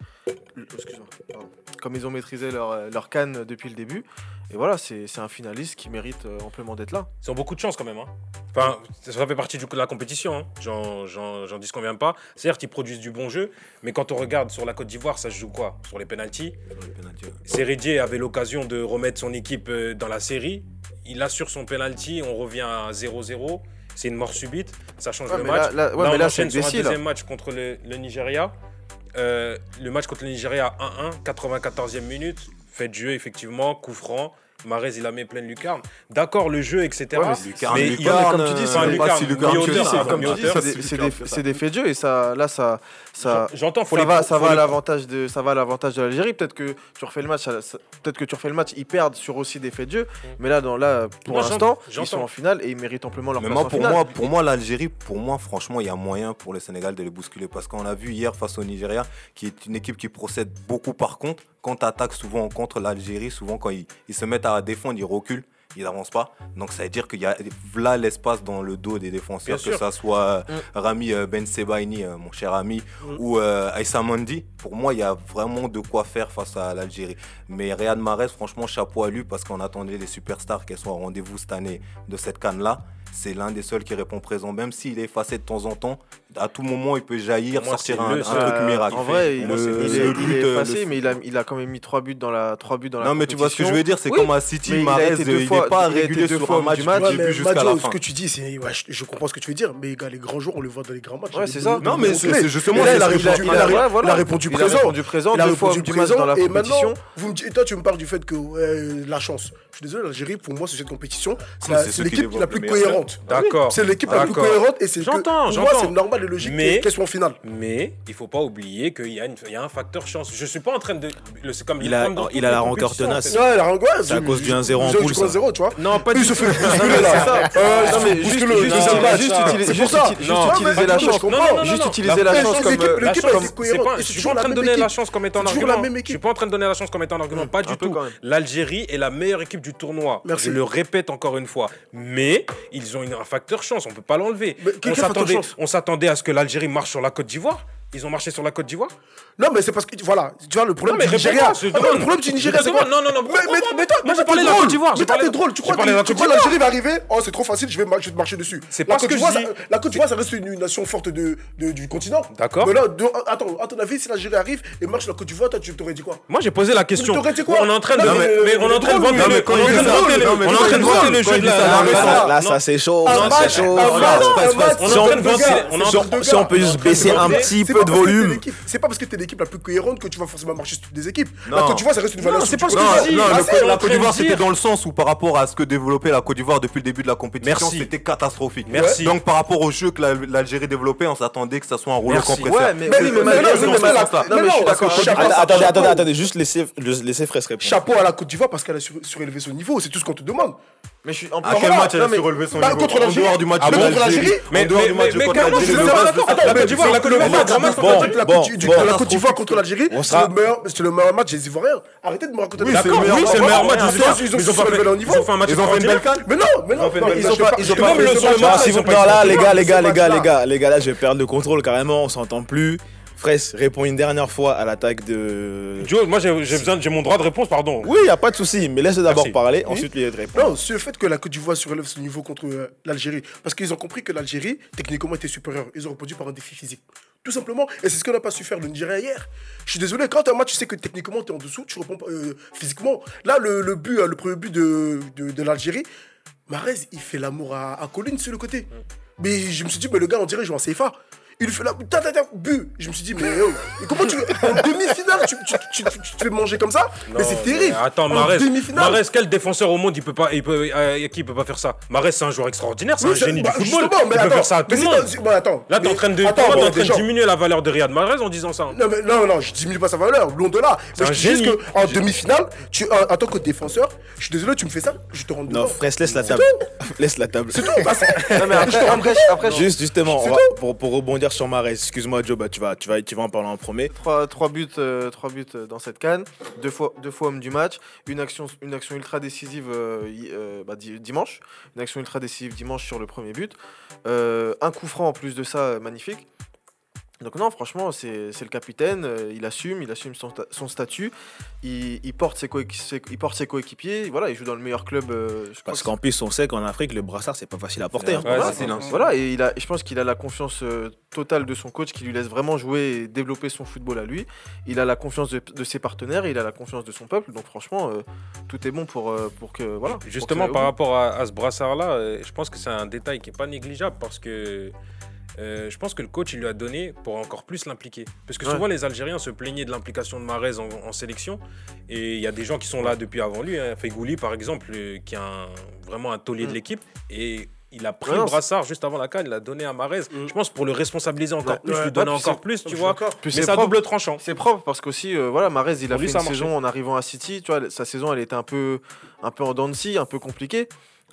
pardon. comme ils ont maîtrisé leur, euh, leur canne depuis le début. Et voilà, c'est c'est un finaliste qui mérite euh, amplement d'être là. Ils ont beaucoup de chance quand même. hein. Enfin, ça fait partie du coup de la compétition. hein. J'en- J'en j'en disconviens pas. Certes, ils produisent du bon jeu, mais quand on regarde sur la Côte d'Ivoire, ça se joue quoi? Sur les pénalties. Seridier avait l'occasion de remettre son équipe dans la série. Il assure son penalty, on revient à 0-0. C'est une mort subite, ça change Ouais, le match. là, là- ouais, Là, mais on là, enchaîne sur un deuxième match contre le, le Nigeria. Euh, le match contre le Nigeria 1-1, 94e minute. Fait de jeu, effectivement, coup franc. Marez, il a mis pleine lucarne. D'accord, le jeu, etc. Ouais, mais c'est lucarne, mais il- lucarne, comme tu dis, euh, c'est je sais lucarne, si c'est des, faits de jeu et ça, là, ça, ça, J'entends, faut ça les- va, faut- ça faut va à les- l'avantage de, ça va à l'avantage de l'Algérie. Peut-être que tu refais le match, peut-être que tu refais le match, ils perdent sur aussi des faits de jeu. Mais là, dans là, pour l'instant, ils sont en finale et ils méritent amplement leur Mais place moi, en pour finale. moi, pour moi, l'Algérie, pour moi, franchement, il y a moyen pour le Sénégal de les bousculer. Parce qu'on a vu hier face au Nigeria, qui est une équipe qui procède beaucoup par contre. Quand tu attaques souvent contre l'Algérie, souvent quand ils, ils se mettent à défendre, ils reculent. Ils n'avancent pas. Donc ça veut dire qu'il y a là l'espace dans le dos des défenseurs, Bien que ça soit Mm. Rami euh, Ben Sebaini, euh, mon cher ami, ou euh, Aïssa Mandi. Pour moi, il y a vraiment de quoi faire face à l'Algérie. Mais Riyad Mahrez, franchement, chapeau à lui parce qu'on attendait les superstars qu'elles soient au rendez-vous cette année de cette canne-là. C'est l'un des seuls qui répond présent, même s'il est effacé de temps en temps. À tout moment, il peut jaillir, moi, sortir c'est un, le truc Euh, miracle. En vrai, il, c'est le est, seul. il but, est euh, effacé, le- mais il a, il a quand même mis 3 buts dans la, 3 buts dans la Non, mais tu vois ce que je veux dire, c'est Oui, comme à City, Mahrez, il n'est pas régulier deux sur fois un match du match. Ouais, jusqu'à la fin. ce que tu dis, c'est, ouais, je, je comprends ce que tu veux dire, mais gars, les grands joueurs, on les voit dans les grands matchs. Ouais, c'est ça. Non, mais c'est c'est justement c'est il a répondu, dis. il a, répondu présent. présent, deux fois du match présent. dans la compétition. et toi, tu me parles du fait que la chance. Je suis désolé, l'Algérie, pour moi, sur cette compétition, c'est c'est c'est l'équipe la le plus meilleur cohérente. D'accord. C'est l'équipe la plus D'accord. cohérente et c'est que, J'entends, j'entends. c'est normal et logique Mais- qu'elle soit en finale. Mais il faut pas oublier qu'il y, a une- il y a un facteur chance. Je suis pas en train de. le- C'est comme Il a- il la rancœur tenace. Ouais, la angoisse. C'est à cause du 1-0 en poule, ça. 0 tu vois. Non, pas Il du tout. Euh, il se fait juste, bousculer, utiliser- la chance. je comprends. Non, non, non, Juste non. utiliser la Mais chance les comme. l'équipe, est cohérente. je suis pas en train de donner la chance comme étant un argument. Je suis pas en train de donner la chance comme étant un argument. Pas du tout. quand même. L'Algérie est la meilleure équipe du tournoi. Merci. Je le répète encore une fois. Mais ils ont une- un facteur chance. On peut pas l'enlever. S'attendait, on s'attendait à ce que l'Algérie marche sur la Côte d'Ivoire. Ils ont marché sur la Côte d'Ivoire. Non, mais c'est parce que, voilà, tu vois, le problème Non, mais du Nigeria. c'est Ah. Le problème du Nigeria, c'est quoi non, non, non, Mais, mais, mais toi, j'ai parlé de la drôle. Côte d'Ivoire, Mais toi, t'es drôle. Tu crois que tu l'Algérie va arriver Oh, c'est trop facile, je vais mar- je vais te marcher dessus. C'est La pas ce Côte que je d'Ivoire, dis. ça- La Côte d'Ivoire, ça reste une nation forte de, de- du continent. D'accord. Mais là, de- attends, à ton avis, si l'Algérie arrive et marche sur la Côte d'Ivoire, toi, tu t'aurais dit quoi? Moi, j'ai posé la question. Mais t'aurais dit quoi? On est en train de, mais- on est en train de vanter le- jeu de la. Là, ça- c'est chaud. On est Si en on- train de si- on est en si on- train de si on vanter- peut juste baisser un petit C'est peu de parce que t'es volume. l'équipe- C'est pas parce que t'es l'équipe la plus cohérente que tu vas forcément marcher sur toutes les équipes. La Non. Côte d'Ivoire, ça reste une Non, valeur. c'est pas ce que je dis. la Côte d'Ivoire, c'était dans le sens où par rapport à ce que développait la Côte d'Ivoire depuis le début de la compétition, c'était catastrophique. Merci. Donc par rapport au jeu que la- l'Algérie développait, on s'attendait que ça soit un rouleau compresseur. Ouais, mais Mais- mais mais mais mais mais. Attendez, attendez, attendez, juste laissez, le- laissez Fraisse répondre. Chapeau à la Côte d'Ivoire parce qu'elle a sur- surélevé son niveau, c'est tout ce qu'on te demande. Mais je suis en À plus- quel match elle Non, a mais- surélevé son bah, niveau? contre En l'Algérie. dehors du match Ah contre l'Algérie. Mais- dehors mais- du match mais- mais contre l'Algérie, suis match La Côte d'Ivoire, contre la bon, Côte- du- bon, la Côte d'Ivoire bon. contre l'Algérie, c'est sera- le meilleur- c'est le meilleur match des Ivoiriens. Arrêtez de me raconter des oui, match. c'est le meilleur match Ils ont fait- leur niveau. ils ont fait un match Ils ont fait une belle canne Mais non, mais non, Ils ont pas- Ils ont pas ce Non, là, les ce gars, les gars, les gars, les gars, les gars, là, je vais perdre le contrôle carrément. On s'entend plus. Fraisse répond une dernière fois à l'attaque de. Joe, moi j'ai besoin, j'ai mon droit de réponse, pardon. Oui, y a pas de souci, mais laisse d'abord parler, Oui. ensuite lui répondre. Non, c'est le fait que la Côte d'Ivoire surélève son niveau contre euh, l'Algérie. Parce qu'ils ont compris que l'Algérie, techniquement, était supérieure. Ils ont répondu par un défi physique. Tout simplement. Et c'est ce qu'on n'a pas su faire le Nigeria hier. Je suis désolé, quand un match, tu sais que techniquement, tu es en dessous, tu réponds pas, euh, physiquement. Là, le, le but, euh, le premier but de, de, de l'Algérie, Marez, il fait l'amour à, à Colline sur le côté. Mais je me suis dit, mais le gars, on dirait, joue en CFA. Il lui fait la. Ta, ta, ta, bu. Je me suis dit, mais oh, mais comment tu. En demi-finale, tu, tu, tu, tu, tu te fais manger comme ça? Mais c'est terrible. Attends, En Marès, demi-finale. Marès, quel défenseur au monde il peut pas, il peut, euh, qui peut pas faire ça? Marès, c'est un joueur extraordinaire, c'est Oui, un génie bah, du football. Il mais peut attends, faire ça à tout le monde. bon, attends, Là, t'es en train de, attends, bon, en train de diminuer la valeur de Riyad Mahrez en disant ça. Non, mais non, non, je diminue pas sa valeur, loin de là. C'est Mais je dis juste qu'en demi-finale, tu, en, en tant que défenseur, je suis désolé, tu me fais ça, je te rends Non. Fraisse, laisse la table. Laisse la table. C'est tout. bah, Non, mais Je après, te rends après, Juste, justement, pour, pour sur Marais, excuse-moi Joe, bah, tu, vas, tu, vas, tu vas en parler en premier. Trois, trois buts, euh, trois buts euh, dans cette canne, deux fois, deux fois homme du match, une action, une action ultra décisive euh, bah, di- dimanche, une action ultra décisive dimanche sur le premier but, un coup franc en plus de ça, magnifique. Donc non, franchement, c'est c'est le capitaine, euh, il assume, il assume son, son statut, il, il porte ses coéqui- ses- il porte ses coéquipiers, voilà, il joue dans le meilleur club. euh, je Parce que qu'en plus, on sait qu'en Afrique, le brassard, c'est pas facile à porter. hein. Ouais, voilà, et il a, je pense qu'il a la confiance euh, totale de son coach qui lui laisse vraiment jouer et développer son football à lui. Il a la confiance de, de ses partenaires, il a la confiance de son peuple. Donc franchement, euh, tout est bon pour, pour que voilà. pour Justement, que par rapport à, à ce brassard-là, je pense que c'est un détail qui n'est pas négligeable parce que euh, je pense que le coach il lui a donné pour encore plus l'impliquer. Parce que Ouais. souvent, les Algériens se plaignaient de l'implication de Mahrez en, en sélection. Et il y a des gens qui sont là depuis avant lui. Hein. Fegouli, par exemple, euh, qui est un- vraiment un taulier de Mm. l'équipe. Et il a pris Ouais, le brassard juste avant la canne, il l'a donné à Mahrez. Mm. Je pense pour le responsabiliser encore Ouais. plus, Ouais. lui donner encore plus, tu vois. Puis Mais c'est c'est à propre. double tranchant. C'est propre parce qu'aussi, euh, voilà, Marez, il a Pour lui, fait ça une marché. saison en arrivant à City. Tu vois, sa saison, elle était un peu, un peu en dents de scie, un peu compliquée.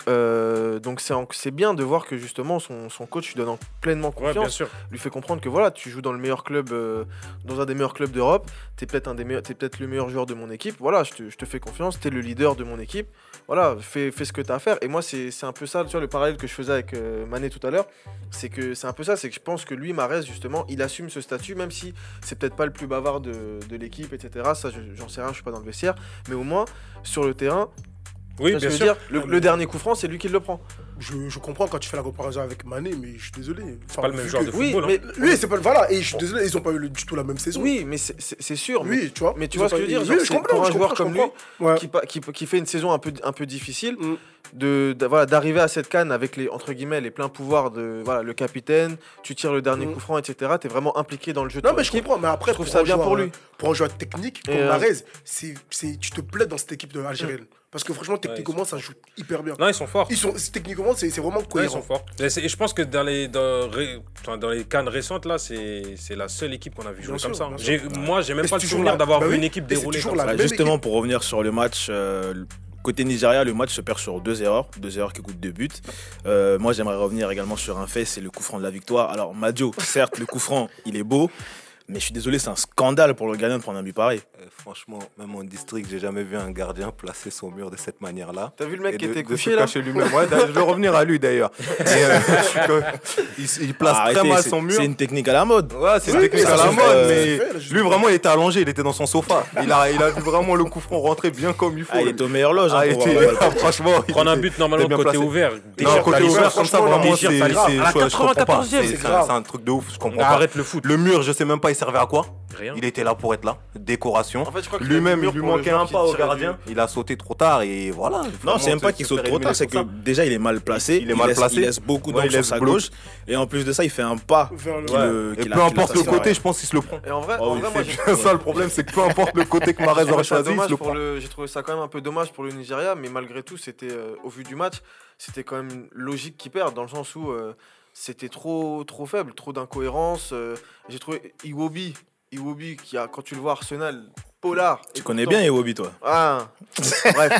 Euh, donc c'est en- c'est bien de voir que justement son, son coach lui donne en- pleinement Ouais, bien confiance, sûr. lui fait comprendre que voilà, tu joues dans le meilleur club, euh, dans un des meilleurs clubs d'Europe, t'es peut-être un des meilleurs, t'es peut-être le meilleur joueur de mon équipe. Voilà, je te, je te fais confiance, t'es le leader de mon équipe. Voilà, fais, fais ce que t'as à faire. Et moi, c'est un peu ça, tu vois, le parallèle que je faisais avec euh, Mané tout à l'heure, c'est que c'est un peu ça, c'est que je pense que lui, Marez, justement, il assume ce statut, même si c'est peut-être pas le plus bavard de, de l'équipe, etc. Ça, je- j'en sais rien, je suis pas dans le vestiaire, mais au moins sur le terrain, Oui, bien sûr. dire, le, le dernier coup franc, c'est lui qui le prend. Je, je comprends quand tu fais la comparaison avec Mané, mais je suis désolé. Enfin, Pas le même genre que- de Oui, football. hein. mais Oui, c'est pas. Voilà, et je suis désolé, ils ont pas eu le- du tout la même saison. oui, mais c'est- c'est c'est sûr. mais oui, tu vois. mais tu vois ce que je veux eu- dire, Oui, je c'est comprends. pour un je joueur comme. Ouais. qui, pa- qui, qui fait une saison un peu, un peu difficile, Mm. de, voilà, d'arriver à cette canne avec les, entre guillemets, les pleins pouvoirs de voilà, le capitaine, tu tires le dernier Mm. coup franc, etc. Tu es vraiment impliqué dans le jeu de Non, mais je comprends. Mais après, Je trouve pour ça un bien joueur, pour lui. euh, Pour un joueur technique comme euh, Marez, c'est, c'est, tu te plais dans cette équipe de algérienne. Parce que franchement, techniquement, ça joue hyper bien. Non, ils sont forts. Ils sont, techniquement, c'est, vraiment Ouais, ils cohérent. sont forts. Et je pense que dans les, dans, dans les cannes récentes, là, c'est c'est la seule équipe qu'on a vu Bien jouer sûr, comme ça. Moi, j'ai même Et pas le toujours souvenir d'avoir bah vu oui, une équipe toujours comme la ça. Bah, justement, équipe. pour revenir sur le match, euh, côté Nigeria, le match se perd sur deux erreurs, deux erreurs qui coûtent deux buts. Euh, moi, j'aimerais revenir également sur un fait, c'est le coup franc de la victoire. Alors, Madio, certes, le coup franc, il est beau, mais je suis désolé, c'est un scandale pour le gardien de prendre un but pareil. Euh, franchement, même en district, j'ai jamais vu un gardien placer son mur de cette manière-là. T'as vu le mec Et qui de- était de couché là lui-même. Ouais, je vais revenir à lui d'ailleurs. Euh, comme- il, il place très mal c'est- son mur. C'est une technique à la mode. Ouais, c'est Oui, technique à la mode, euh, mais lui vraiment il était allongé, il était dans son sofa. Il a, il a vu vraiment le coup franc rentrer bien comme il faut. Ah, il était au meilleur loge. hein, Ah, pour était- voir franchement, il Prendre un but normalement bien côté placé. ouvert. Non, côté ouvert comme ça, vraiment, c'est c'est- licence. je- À la je comprends pas. 94e, C'est c'est c'est un grave. c'est un truc de ouf, je comprends pas. Arrête le foot. Le mur, je sais même pas, il servait à quoi Rien. Il était là pour être là, décoration. En fait, qu'il Lui-même, il lui manquait un pas au du- gardien. Il a sauté trop tard et voilà. Non, c'est même pas qu'il saute trop tard, c'est que ça. déjà il est mal placé. Il est mal laisse, placé. Il laisse beaucoup Ouais, sur sa gauche. Et en plus de ça, il fait un pas. Qui le- Et peu importe le côté, je pense qu'il se le prend. Et en vrai, Oh en moi, bien ça le problème, c'est que peu importe le côté que Marez aurait choisi, il se dommage le pour prend. le- J'ai trouvé ça quand même un peu dommage pour le Nigeria, mais malgré tout, c'était euh, au vu du match, c'était quand même logique qu'ils perdent dans le sens où euh, c'était trop trop faible, trop d'incohérence. euh, j'ai trouvé Iwobi, Iwobi qui a quand tu le vois Arsenal, Polar. Tu connais bien Iwobi, toi. Ah, bref.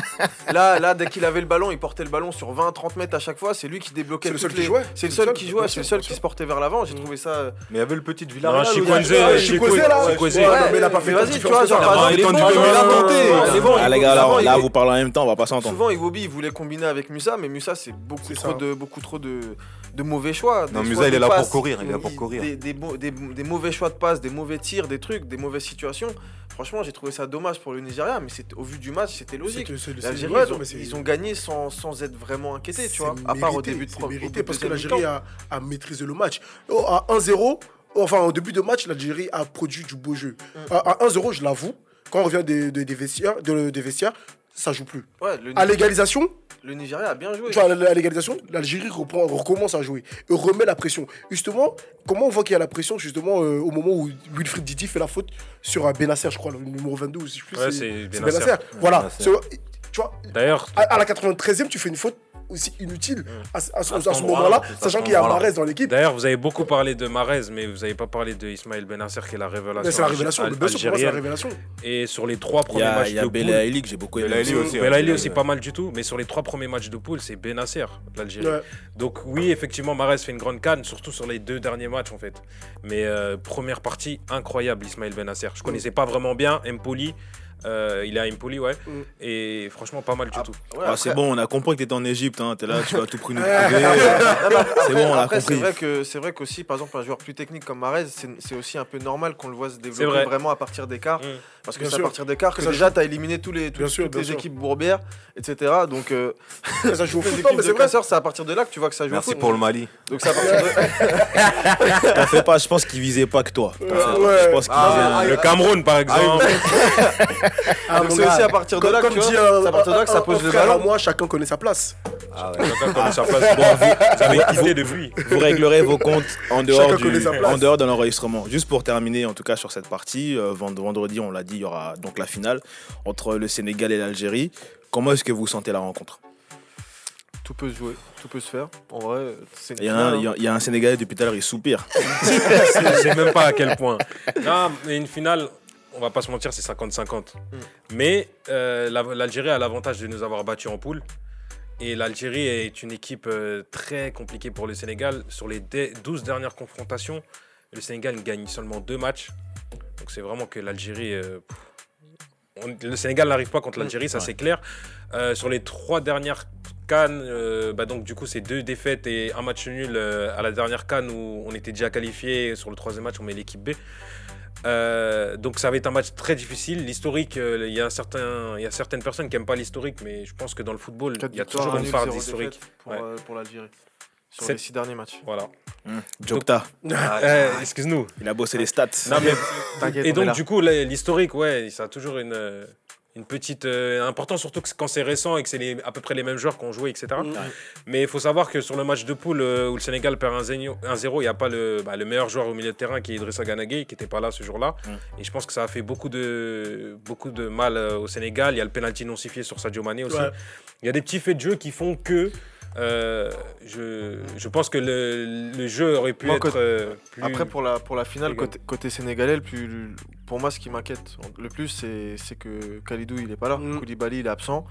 Là, là, dès qu'il avait le ballon, il portait le ballon sur 20-30 mètres à chaque fois. C'est lui qui débloquait C'est le seul qui les- jouait. C'est le seul qui jouait, c'est le seul qui se portait vers l'avant. J'ai trouvé ça. Mais il y avait le petit Non, Villarreal. Chikwueze, là. Non, mais il a pas fait vas-y, tu vois, genre, Ah, il est il est bon, bon, il est il a tenté. Ah, Il est bon, Ah, il les est gars, bon. là, vous parlez en même temps, on va pas s'entendre. Souvent, Iwobi, il voulait combiner avec Musa, mais Musa, c'est beaucoup trop de, beaucoup trop de, de mauvais choix. Non, Musa, il est là pour courir, il est là pour courir. Des, des, beaux- des- des mauvais choix de passes, des mauvais tirs, des trucs, des mauvaises situations. Franchement, j'ai trouvé ça dommage pour le Nigeria, mais c'est- au vu du match, c'était logique. L'Algérie, ils, ils ont gagné sans, sans être vraiment inquiétés, tu vois. À part au début de c'est mérité parce que l'Algérie a, a maîtrisé le match. Oh, à 1-0, enfin au début de match, l'Algérie a produit du beau jeu. Mm. À, à 1-0, je l'avoue, quand on revient des, des- des vestiaires, de- des vestiaires, ça joue plus. Ouais, le, À l'égalisation, le Nigeria a bien joué. tu vois, à l'égalisation, l'Algérie reprend, recommence à jouer et remet la pression. Justement, comment on voit qu'il y a la pression justement euh, au moment où Wilfried Didi fait la faute sur un Benasser, je crois, le numéro 22 ou si je plus. Ouais, c'est Benasser. Benasser. Voilà. Benasser. Tu vois, D'ailleurs, à, à la 93e, tu fais une faute aussi inutile à, ce- à ce- À à cet ce endroit-là, moment-là, sachant qu'il y a. Marez dans l'équipe. D'ailleurs, vous avez beaucoup parlé de Marez, mais vous n'avez pas parlé de Ismaël Benasser, qui est la révélation. Mais C'est la révélation. Bien sûr, pour moi, c'est la révélation. Et sur les trois premiers a, matchs il y a de Bela poule, Haïli que j'ai beaucoup aimé. Bela Haïli aussi. hein. Belaïli aussi pas mal du tout, mais sur les trois premiers matchs de poule, c'est Benasser, l'Algérie. Ouais. Donc oui, effectivement, Marez fait une grande canne, surtout sur les deux derniers matchs en fait. Mais euh, première partie, incroyable, Ismaël Benasser. Je connaissais pas vraiment bien Empoli. Euh, il est à Empoli, ouais. Mm. Et franchement, pas mal du tout. Ouais, Ah, c'est bon, on a compris que t'étais en Égypte. Hein. T'es là, tu vas tout prix nous après- C'est bon, on a après, c'est compris. vrai que c'est vrai qu'aussi, par exemple, un joueur plus technique comme Marez, c'est c'est aussi un peu normal qu'on le voit se développer vrai. vraiment à partir d'écart. Mm. Parce que c'est à partir d'écart que Que ça déjà tu as éliminé tous les, tous- Bien sûr, toutes bien les sûr. équipes bourbières, etc. Donc euh, Ça joue au foot, équipes non, mais de c'est c'est à partir de là que tu vois que ça joue au Merci foot. pour le Mali. Donc c'est à partir de... T'en fais pas, je pense qu'il visait pas que toi. Ouais. Je pense Ah, Le Cameroun, par exemple. Ah, Donc mon c'est aussi à partir de là que comme tu vois, dit un- c'est à partir de là que ça pose le ballon. moi, chacun connaît sa place. Ah ouais. Chacun connaît sa place. Vous, vous avez quitté depuis. Vous réglerez vos comptes en dehors, de l'enregistrement. Juste pour terminer, en tout cas sur cette partie, euh, vend- vendredi, on l'a dit, il y aura donc la finale entre le Sénégal et l'Algérie. Comment est-ce que vous sentez la rencontre? Tout peut se jouer, tout peut se faire. En vrai, c'est Il y, a un, il y a- il y a un Sénégalais depuis tout à l'heure, il soupire. Je sais même pas à quel point. Non, mais une finale, on va pas se mentir, c'est 50-50. Mm. Mais euh, la- l'Algérie a l'avantage de nous avoir battus en poule. Et l'Algérie est une équipe euh, très compliquée pour le Sénégal. Sur les dé- 12 dernières confrontations, le Sénégal gagne seulement deux matchs. Donc c'est vraiment que l'Algérie... euh, on- le Sénégal n'arrive pas contre l'Algérie, ça Ouais. c'est clair. Euh, sur les trois dernières Cannes, euh, bah donc du coup c'est deux défaites et un match nul euh, à la dernière Cannes où on était déjà qualifié. Sur le troisième match, on met l'équipe B. Euh, donc ça va être un match très difficile. L'historique, euh, il y a un certain, il y a certaines personnes qui aiment pas l'historique, mais je pense que dans le football, il y a toujours un une part d'historique. défaite Pour, Ouais. euh, pour l'Algérie. Sur C'est- les six derniers matchs. Voilà. Jokta, Euh, Excuse-nous. il a bossé les stats. Non, mais- T'inquiète, et donc du coup, l'historique, ouais, ça a toujours une, euh, une petite euh, importance, surtout que quand c'est récent et que c'est à peu près les mêmes joueurs qui ont joué, etc. Mm. Mais il faut savoir que sur le match de poule euh, où le Sénégal perd 1-0, 1-0, il n'y a pas le, bah, le meilleur joueur au milieu de terrain qui est Idrissa Ganagay, qui n'était pas là ce jour-là. Mm. Et je pense que ça a fait beaucoup de, beaucoup de mal euh, au Sénégal. Il y a le penalty non sifflé sur Sadio Mané aussi. Ouais. Il y a des petits faits de jeu qui font que euh, je, je pense que le, le jeu aurait pu Moi, être côté- euh, plus... Après, pour la, pour la finale, côté, côté sénégalais, le plus, pour moi, ce qui m'inquiète le plus, c'est c'est que Khalidou, il est pas là. Mm. Koulibaly, il est absent.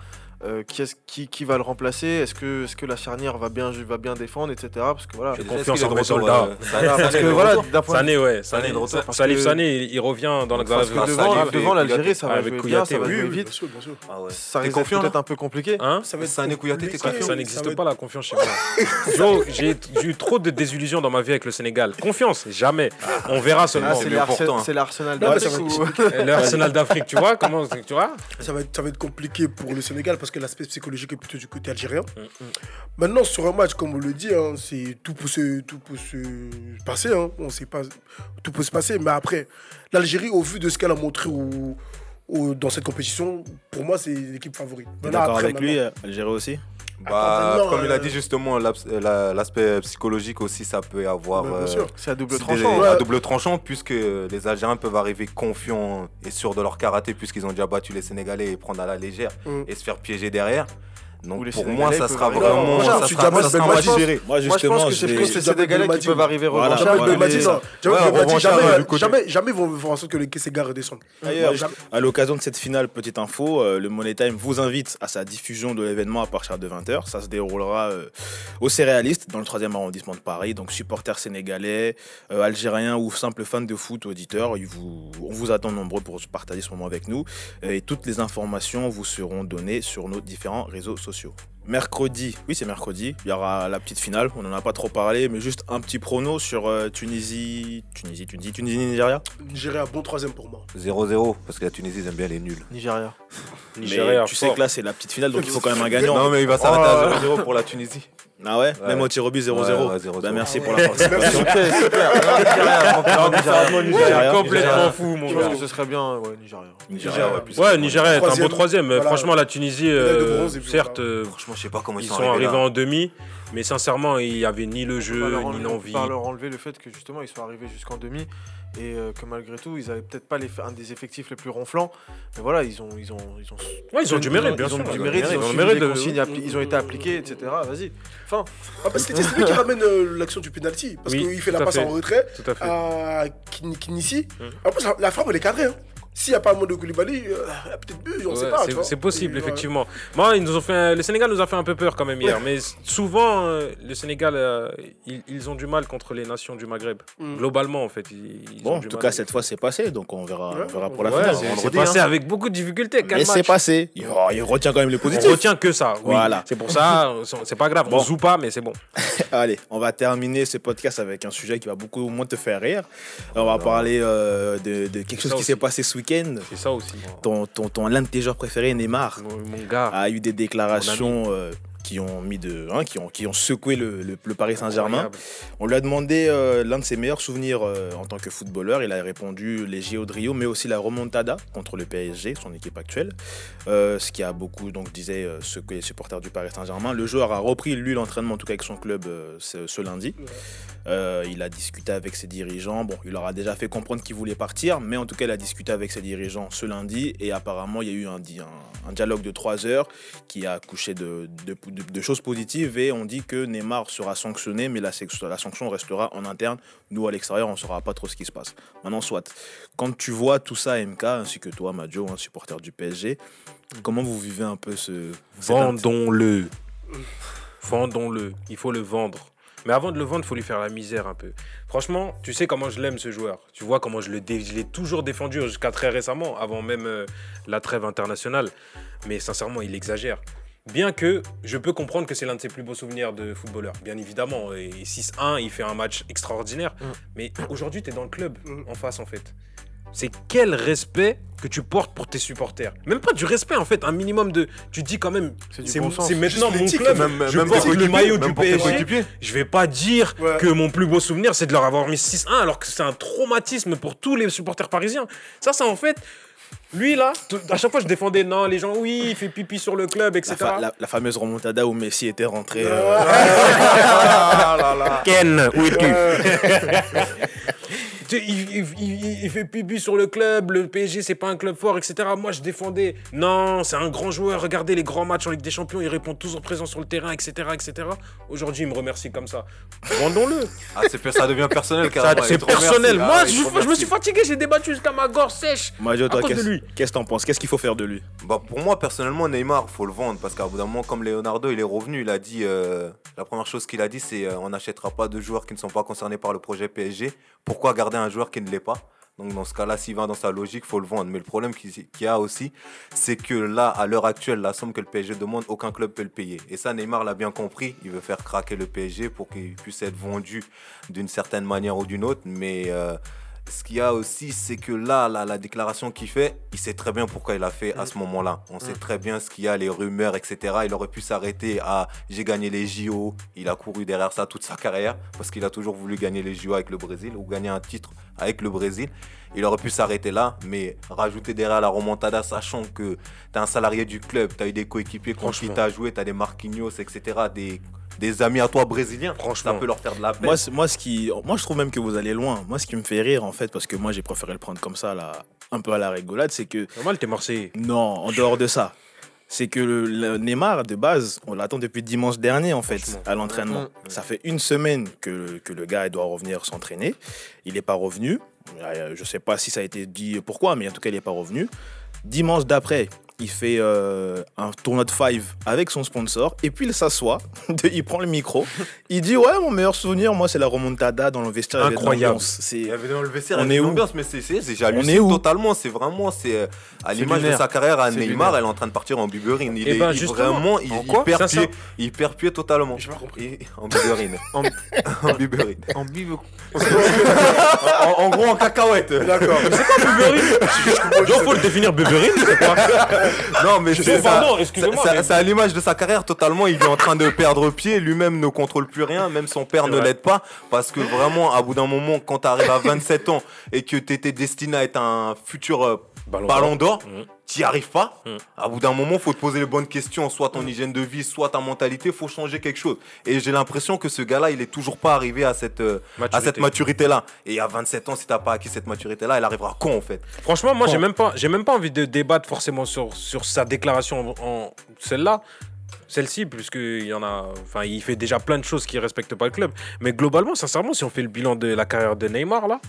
Euh, qui, est qui, qui va le remplacer? Est-ce que, est que la charnière va bien, va bien défendre, etc. Parce que voilà. J'ai confiance en euh, Sané- Voilà, parce Sané que voilà, Sané, ouais. Sané de retour, Salif que- Sané, il, il revient dans la parce que devant, devant l'Algérie, ça va Avec jouer Kouyaté, bien, ça va jouer vite. Ah. Ça risque peut-être là un peu compliqué. Hein? Sané Kouyaté, t'es confiant Ça n'existe pas la confiance chez moi. Joe, j'ai eu trop de désillusions dans ma vie avec le Sénégal. Confiance, jamais. On verra Ah, seulement. c'est l'Arsenal pourtant. c'est l'Arsenal d'Afrique L'Arsenal d'Afrique, tu vois comment tu vois? Ça va, être, ça va être compliqué pour le Sénégal parce que l'aspect psychologique est plutôt du côté algérien. Mm, Maintenant, sur un match, comme on le dit, hein, c'est tout, peut se, tout peut se passer. hein. On sait pas, tout peut se passer. Mais après, l'Algérie, au vu de ce qu'elle a montré au- au- dans cette compétition, pour moi, c'est l'équipe favorite. T'es d'accord après, avec lui, maintenant- euh, Algérie aussi? Bah, Attends, non, comme il a euh, dit justement, la- l'aspect psychologique aussi, ça peut avoir bien euh, sûr. C'est à double c'est tranchant. des- ouais. à double tranchant, puisque les Algériens peuvent arriver confiants et sûrs de leur karaté, puisqu'ils ont déjà battu les Sénégalais et prendre à la légère Mm. et se faire piéger derrière. Donc pour moi, Sénégalais ça sera arriver- vraiment tu. Moi, Moi, je justement, pense que c'est Sénégalais qui peuvent arriver revanchard, jamais, jamais, vont faire en sorte que les Kessega redescendent. À l'occasion de cette finale, petite info, euh, le Money Time vous invite à sa diffusion de l'événement à partir de 20h. Ça se déroulera euh, au Céréaliste, dans le 3e arrondissement de Paris. Donc, supporters sénégalais, euh, algériens ou simples fans de foot, auditeurs, on vous attend nombreux pour partager ce moment avec nous. Et toutes les informations vous seront données sur nos différents réseaux sociaux. Mercredi, oui c'est mercredi, il y aura la petite finale, on n'en a pas trop parlé, mais juste un petit prono sur euh, Tunisie, Tunisie, Tunisie, Tunisie, Nigeria. Nigeria, bon troisième pour moi. 0-0, parce que la Tunisie, ils aiment bien les nuls. Nigeria. Mais Nigeria, tu sais fort. que là c'est la petite finale, donc il faut quand même un gagnant. Non, mais il va s'arrêter Oh. à 0-0 pour la Tunisie. Ah ouais, Ouais. Même au tir au but 0-0. Ouais, ouais, 0-0. Bah, merci pour Ah la ouais. participation. Complètement fou, mon Je pense gars. que ce serait bien, ouais, Nigeria. Nigeria, ouais, Nigeria est un beau Troisième. Franchement, la Tunisie, euh, certes, euh, Franchement, je sais pas comment ils, ils sont, sont arrivés en demi, mais sincèrement, il n'y avait ni le jeu, ni l'envie. pas leur enlever le fait que justement ils soient arrivés jusqu'en demi et euh, que malgré tout ils avaient peut-être pas les, un des effectifs les plus ronflants mais voilà ils ont ils ont ils ont Ouais, ils ont du mérite, bien ils ont sûr. du Ils ont mérite du ils ont mérite. mérite ils ont été appliqués etc vas-y enfin Ah, parce que c'est lui qui ramène euh, l'action du penalty. Parce Oui, qu'il fait la passe fait. en retrait Tout à Kinisi. Mm. En plus, la, la frappe, elle est cadrée. S'il n'y a pas un mot de Koulibaly, euh, il y a peut-être but, on Ouais, sait pas. c'est- possible, Et, ouais. effectivement. Moi, ils nous ont fait, un- le Sénégal nous a fait un peu peur quand même hier. Mais souvent, euh, le Sénégal, euh, ils, ils ont du mal contre les nations du Maghreb. Mm. Globalement, en fait. Ils, ils Bon, ont en du tout mal. cas, cette fois, c'est passé. Donc, on verra, on verra pour la Ouais, finale. c'est- passé hein. avec beaucoup de difficultés. Mais c'est passé. Il, oh, il retient quand même les On positifs. retient que ça. oui. Voilà. C'est pour ça, c'est pas grave. Bon. On joue pas, mais c'est bon. Allez, on va terminer ce podcast avec un sujet qui va beaucoup moins te faire rire. On va parler euh, de, quelque chose qui s'est passé ce week-end. C'est ça aussi. Ton, ton, ton, l'un de tes joueurs préférés, Neymar, Mon, mon gars. a eu des déclarations euh, qui ont mis de, hein, qui ont, qui ont secoué le, le- le Paris Saint-Germain. On lui a demandé euh, l'un de ses meilleurs souvenirs euh, en tant que footballeur. Il a répondu les JO de Rio, mais aussi la remontada contre le PSG, son équipe actuelle. Euh, ce qui a beaucoup, donc, disait secoué les supporters du Paris Saint-Germain. Le joueur a repris, lui, l'entraînement, en tout cas avec son club, ce, ce lundi. Il a discuté avec ses dirigeants. Bon, il leur a déjà fait comprendre qu'il voulait partir, mais en tout cas, il a discuté avec ses dirigeants ce lundi. Et apparemment, il y a eu un- un dialogue de trois heures qui a accouché de, de- de- de choses positives. Et on dit que Neymar sera sanctionné, mais la, la sanction restera en interne. Nous, à l'extérieur, on ne saura pas trop ce qui se passe. Maintenant, soit. Quand tu vois tout ça, MK, ainsi que toi, Majo, un supporter du PSG, comment vous vivez un peu ce. Vendons-le. Vendons-le. Il faut le vendre. Mais avant de le vendre, il faut lui faire la misère un peu. Franchement, tu sais comment je l'aime ce joueur. Tu vois comment je l'ai toujours défendu jusqu'à très récemment, avant même euh, la trêve internationale. Mais sincèrement, il exagère. Bien que je peux comprendre que c'est l'un de ses plus beaux souvenirs de footballeur. Bien évidemment. Et 6-1, il fait un match extraordinaire. Mm. Mais aujourd'hui, tu es dans le club Mm. en face, en fait. C'est quel respect que tu portes pour tes supporters? Même pas du respect, en fait. Un minimum de. Tu dis quand même. C'est bon maintenant mon club. Même, je même porte le maillot du PSG. Je vais pas dire Ouais. que mon plus beau souvenir, c'est de leur avoir mis 6-1, alors que c'est un traumatisme pour tous les supporters parisiens. Ça, c'est en fait. Lui, là, à chaque fois, je défendais, non, les gens, oui, il fait pipi sur le club, la, etc. fa- la- la fameuse remontada où Messi était rentré. euh, Ah là là. Ken, où es-tu? il, il- il- il fait pipi sur le club, le PSG c'est pas un club fort, etc. Moi je défendais, non, c'est un grand joueur, regardez les grands matchs en Ligue des Champions, il répond toujours présent sur le terrain, etc. etc. Aujourd'hui il me remercie comme ça. Vendons-le. Ah, c'est- ça devient personnel, Ça, carrément. C'est personnel. Moi je, me suis fatigué, j'ai débattu jusqu'à ma gorge sèche. Toi, qu'est-ce qu'est-ce que t'en penses? Qu'est-ce qu'il faut faire de lui? Bah, pour moi, personnellement, Neymar, faut le vendre parce qu'à bout d'un moment, comme Leonardo, il est revenu, il a dit euh, la première chose qu'il a dit, c'est euh, on n'achètera pas de joueurs qui ne sont pas concernés par le projet PSG. Pourquoi garder un joueur qui ne l'est pas? Donc dans ce cas-là, s'il va dans sa logique, faut le vendre. Mais le problème qu'il qu'il y a aussi, c'est que là, à l'heure actuelle, la somme que le PSG demande, aucun club peut le payer. Et ça, Neymar l'a bien compris. Il veut faire craquer le PSG pour qu'il puisse être vendu d'une certaine manière ou d'une autre. Mais euh, ce qu'il y a aussi, c'est que là, la, la déclaration qu'il fait, il sait très bien pourquoi il l'a fait à ce moment-là. On sait très bien ce qu'il y a, les rumeurs, etc. Il aurait pu s'arrêter à j'ai gagné les JO. Il a couru derrière ça toute sa carrière parce qu'il a toujours voulu gagner les JO avec le Brésil ou gagner un titre avec le Brésil. Il aurait pu s'arrêter là, mais rajouter derrière la remontada, sachant que tu es un salarié du club, tu as eu des coéquipiers contre qui Franchement. tu as joué, tu as des Marquinhos, etc. Des, des amis à toi brésiliens. Franchement. Ça peut leur faire de la peine. moi, moi, ce qui, moi, je trouve même que vous allez loin. Moi, ce qui me fait rire, en fait, parce que moi, j'ai préféré le prendre comme ça, là, un peu à la rigolade, c'est que Normal, t'es Marseillais. Non, en dehors de ça. C'est que le, le Neymar, de base, on l'attend depuis dimanche dernier, en fait, à l'entraînement. Mm. Ça fait une semaine que, que le gars il doit revenir s'entraîner. Il n'est pas revenu. Euh, Je ne sais pas si ça a été dit pourquoi, mais en tout cas, il n'est pas revenu. Dimanche d'après, il fait euh, un tournoi de five avec son sponsor. Et puis, il s'assoit, il prend le micro. Il dit Ouais, mon meilleur souvenir, moi, c'est la remontada dans le vestiaire. il y avait de Incroyable. C'est- dans le vestiaire, On est où ambiance, mais c'est, c'est, c'est- On j'hallucine est où totalement. C'est vraiment, c'est euh, à C'est l'image de sa carrière à C'est Neymar, lunaire. elle est en train de partir en biberine. Il Eh est ben, il- vraiment, il, En il quoi perd pied, il perd pied totalement. J'ai pas compris. Et- en biberine. En- en biberine. En bive- en, en gros, en cacahuète. D'accord. Genre, faut le définir c'est quoi? Non, mais c'est ça- ça- à l'image de sa carrière totalement. Il est en train de perdre pied. Lui-même ne contrôle plus rien. Même son père ne l'aide pas. Parce que vraiment, à bout d'un moment, quand tu arrives à 27 ans et que tu étais destiné à être un futur euh, Ballon ballon d'or. tu n'y arrives pas. Mhm. À bout d'un moment, faut te poser les bonnes questions. Soit ton hygiène de vie, soit ta mentalité. faut changer quelque chose. Et j'ai l'impression que ce gars-là, il est toujours pas arrivé à cette, euh, à Maturité. cette maturité-là. Et à 27 ans, si t'as pas acquis cette maturité-là, elle arrivera quand en fait? Franchement, moi, j'ai même pas, j'ai même pas envie de débattre forcément sur, sur sa déclaration en, en- celle-là. Celle-ci, puisqu'il y en a. Enfin, il fait déjà plein de choses qui respectent pas le club. Mais globalement, sincèrement, si on fait le bilan de la carrière de Neymar, là,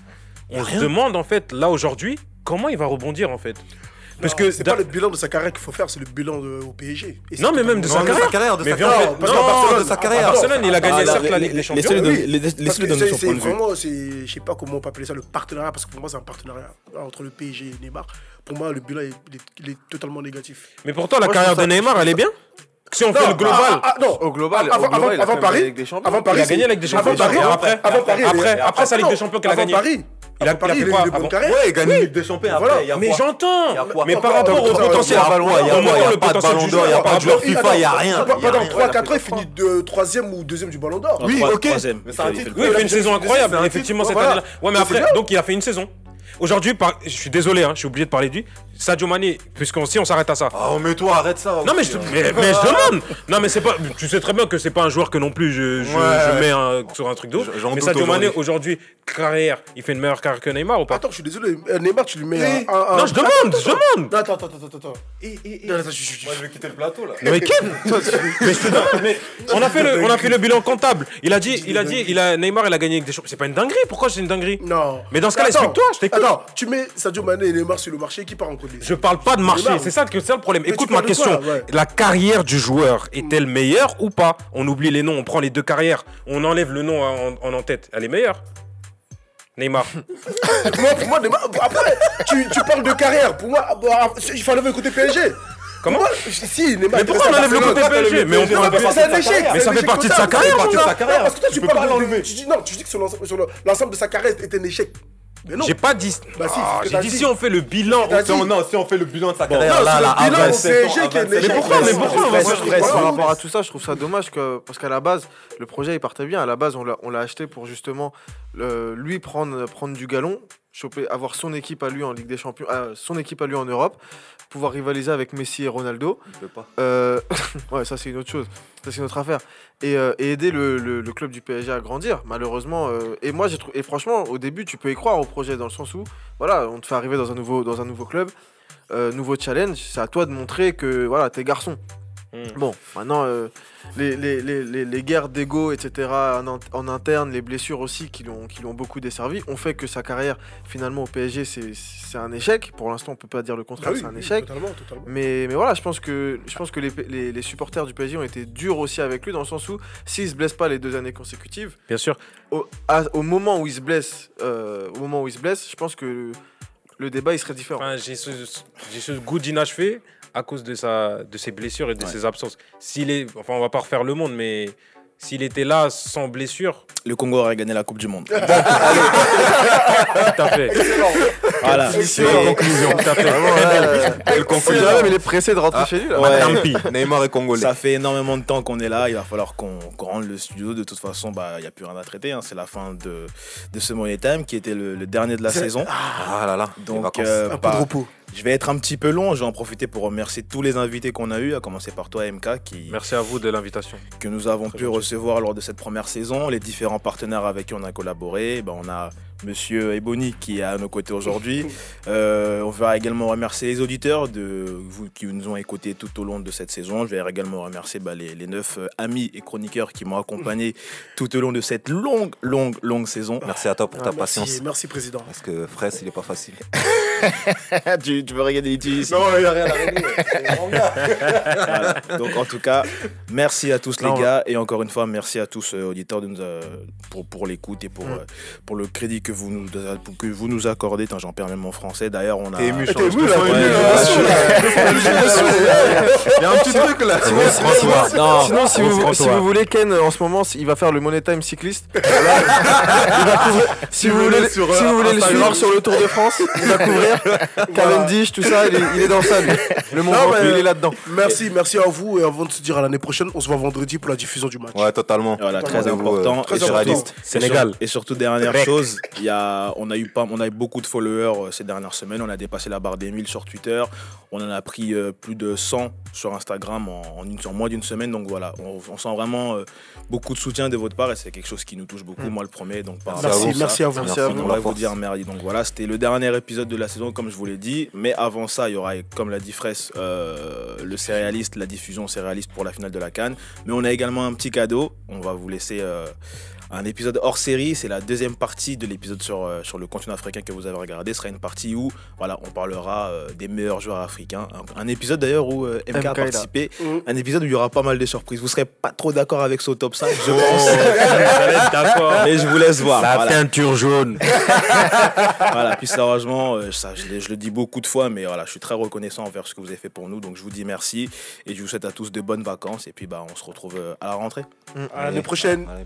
on se demande, en fait, là, aujourd'hui, comment il va rebondir, en fait? Parce Non, que. c'est pas le bilan de sa carrière qu'il faut faire, c'est le bilan de- au PSG. Et Non, mais même de sa Non, carrière. de Mais sa viens, carrière. en fait, parce Non, Barcelone- de sa à carrière. Barcelone, il a gagné Ah, certes la Ligue des les- Champions. laissez-le donner- son point de vue. vraiment, c'est- je sais pas comment on peut appeler ça, le partenariat, parce que pour moi, c'est un partenariat entre le PSG et Neymar. Pour moi, le bilan, il est, il est- il est totalement négatif. Mais pourtant, la Moi, carrière de Neymar, elle est bien. Si on fait le global. ah, ah, non, Au global, avant, au global, avant- avant Paris, des Champions. avant Paris, Il a gagné la Ligue des Champions. Avant Paris, après, avant Paris, après, il est- après sa Ligue des Champions qu'il a avant gagné. Paris, Il a- avant Paris, il a fait quoi. Ouais, il gagne. Voilà. Après, Mais j'entends. Mais par rapport au potentiel. Il y a pas de ballon d'or, il y a pas de joueur FIFA, il y a rien. Pendant rien. 3-4 ans, il finit de troisième ou deuxième du Ballon d'or. Non, Oui, ok. Oui, il fait une saison incroyable. Effectivement, cette année-là. Ouais, mais après, donc il a fait une saison. Aujourd'hui, par- je suis désolé, hein, je suis obligé de parler de lui. Sadio Mané, puisqu'on si on s'arrête à ça. Oh, mais toi, arrête ça. Non mais, je, mais, hein. mais je demande Non mais c'est pas Tu sais très bien que c'est pas un joueur que non plus je, je, Ouais. je mets un- sur un truc d'autre Mais Sadio Mané aujourd'hui. Carrière Il fait une meilleure carrière que Neymar ou pas? Attends, je suis désolé. euh, Neymar, tu lui mets Oui. un. un- Non je demande Je demande Non, Attends, attends, attends, attends. Et- et- et- Non, attends, je- je- je- Moi, je vais quitter le plateau là. Mais qui Mais je te demande mais on a fait le on a fait le bilan comptable. Il a dit il a dit il a Neymar il a gagné avec des choses. C'est pas une dinguerie. Pourquoi c'est une dinguerie? Non. Mais dans ce cas-là, explique-toi, je t'écoute. Attends, tu mets Sadio Mané et Neymar sur le marché, qui part en Je parle pas de marché, c'est ça, que- c'est ça le problème. Mais Écoute ma question. quoi, ouais. La carrière du joueur est-elle meilleure ou pas? On oublie les noms, on prend les deux carrières, on enlève le nom en, en, en tête. Elle est meilleure Neymar. Pour moi, pour moi, Neymar- après, tu, tu parles de carrière. Pour moi, bah, il faut enlever le côté PSG. Comment? Moi, si, Neymar. Mais pourquoi on enlève le côté PSG Mais on prend mais ça fait partie de sa carrière. Parce que toi, tu Tu peux pas parles de- l'enlever. tu dis- Non, tu dis que l'ensemble de sa carrière était un échec. Mais non. J'ai pas dit. Bah si, Ah, J'ai dit dit. si on fait le bilan. On, dit. non, si on fait le bilan de sa carrière, là, c'est là, le à bilan 27 au ans, PSG à qui est 27 Mais pourquoi- mais pourquoi par rapport à tout ça, je trouve ça dommage que parce qu'à la base, le projet il partait bien. À la base, on l'a on l'a acheté pour justement lui prendre prendre du galon, choper, avoir son équipe à lui en Ligue des Champions, euh, son équipe à lui en Europe, pouvoir rivaliser avec Messi et Ronaldo. Il peut pas. Euh, ouais, ça c'est une autre chose, c'est une autre affaire. Et, euh, aider le club du PSG à grandir. Malheureusement, euh, et moi j'ai trouvé, et franchement, au début, tu peux y croire au projet dans le sens où, voilà, on te fait arriver dans un nouveau, dans un nouveau club, euh, nouveau challenge. C'est à toi de montrer que voilà, t'es garçon. Hmm. Bon, maintenant, euh, les, les, les, les, guerres d'ego, etc., en, in- en interne, les blessures aussi qui l'ont beaucoup desservi, ont fait que sa carrière, finalement, au PSG, c'est un échec. Pour l'instant, on peut pas dire le Ah contraire, oui, c'est un oui, échec. Totalement, totalement. Mais, mais voilà, je pense que, je pense que les, les, les supporters du PSG ont été durs aussi avec lui, dans le sens où, s'il se blesse pas les deux années consécutives, Bien sûr. au, à- au moment où il se blesse, euh, au moment où il se blesse, je pense que le débat il serait différent. Enfin, j'ai ce, ce goût d'inachevé à cause de, sa, de ses blessures et de Ouais. ses absences. S'il est, enfin, on va pas refaire le monde, mais s'il était là sans blessure, Le Congo aurait gagné la Coupe du Monde. tout à fait. Voilà. C'est- Conclusion, C'est conclusion. mais il est pressé de rentrer Ah. chez lui là. Ouais. Tant pis. Neymar est congolais. Ça fait énormément de temps qu'on est là. Il va falloir qu'on rende le studio. De toute façon, bah, il n'y a plus rien à traiter. hein. C'est la fin de, de ce Money Time qui était le, le dernier de la saison. Ah là là. Donc, euh, Un peu de bah, repos. je vais être un petit peu long. Je vais en profiter pour remercier tous les invités qu'on a eu, à commencer par toi, MK, qui, Merci à vous de l'invitation. que nous avons Très pu gentil. recevoir lors de cette première saison, les différents partenaires avec qui on a collaboré. Ben, on a Monsieur Ebony qui est à nos côtés aujourd'hui. Euh, on va également remercier les auditeurs de vous qui nous ont écoutés tout au long de cette saison. Je vais également remercier bah, les, les neuf euh, amis et chroniqueurs qui m'ont accompagné tout au long de cette longue, longue, longue saison. Merci à toi pour ta Ah, merci, patience. Merci, président. Parce que Fraisse, il est pas facile. tu, tu veux regarder les ici il a rien à régler. Voilà. Donc en tout cas, merci à tous Non, les gars et encore une fois merci à tous euh, auditeurs de nous, euh, pour, pour l'écoute et pour, Mm. euh, pour le crédit que vous nous, que vous nous accordez. J'en perds même mon français. D'ailleurs, on a. T'es ému, T'es change ému, de là, son, t'es ému, là. Il y a un petit truc là. Sinon, si- François. sinon, sinon, si, Gros vous, François. si vous voulez, Ken, en ce moment, il va faire le Money Time cycliste. Il va couvrir- si vous voulez, sur, si euh, vous voulez le Instagram. suivre sur le Tour de France, il va couvrir Cavendish, tout ça, il est, il est dans ça, lui. Le Mont Non, Ventoux, mais- il est là-dedans. Merci, merci à vous. Et avant de se dire à l'année prochaine, on se voit vendredi pour la diffusion du match. Ouais, totalement. Voilà, très euh, important. très important. Sénégal. et surtout, dernière chose, y a, on, a eu pas, on a eu beaucoup de followers euh, ces dernières semaines. On a dépassé la barre des 1000 sur Twitter. On en a pris euh, plus de 100 sur Instagram en, en, une- en moins d'une semaine. Donc voilà, on, on sent vraiment euh, beaucoup de soutien de votre part et c'est quelque chose qui nous touche beaucoup. Moi, le premier. Donc, par Merci à rapport Merci, à ça, merci à vous. Merci à on vous. voudrait vous dire merci. Donc voilà, c'était le dernier épisode de la saison, comme je vous l'ai dit. Mais avant ça, il y aura, comme l'a dit Fraisse, euh, le céréaliste, la diffusion céréaliste pour la finale de la Cannes. Mais on a également un petit cadeau. On va vous laisser euh, un épisode hors série. C'est la deuxième partie de l'épisode sur, euh, sur le continent africain que vous avez regardé. Ce sera une partie où voilà, on parlera euh, des meilleurs joueurs africains. Un, un épisode d'ailleurs où euh, MK, MK a participé. Mhm. Un épisode où il y aura pas mal de surprises. Vous serez pas trop d'accord avec ce top 5, je pense. J'allais être d'accord. Mais je vous laisse voir. La Voilà. teinture jaune. voilà, puis sérieusement, euh, ça, je, le dis beaucoup de fois, mais voilà, je suis très reconnaissant envers ce que vous avez fait pour nous. Donc je vous dis merci et je vous souhaite à tous de bonnes vacances. Et puis bah, on se retrouve à la rentrée. À l'année prochaine. Allez.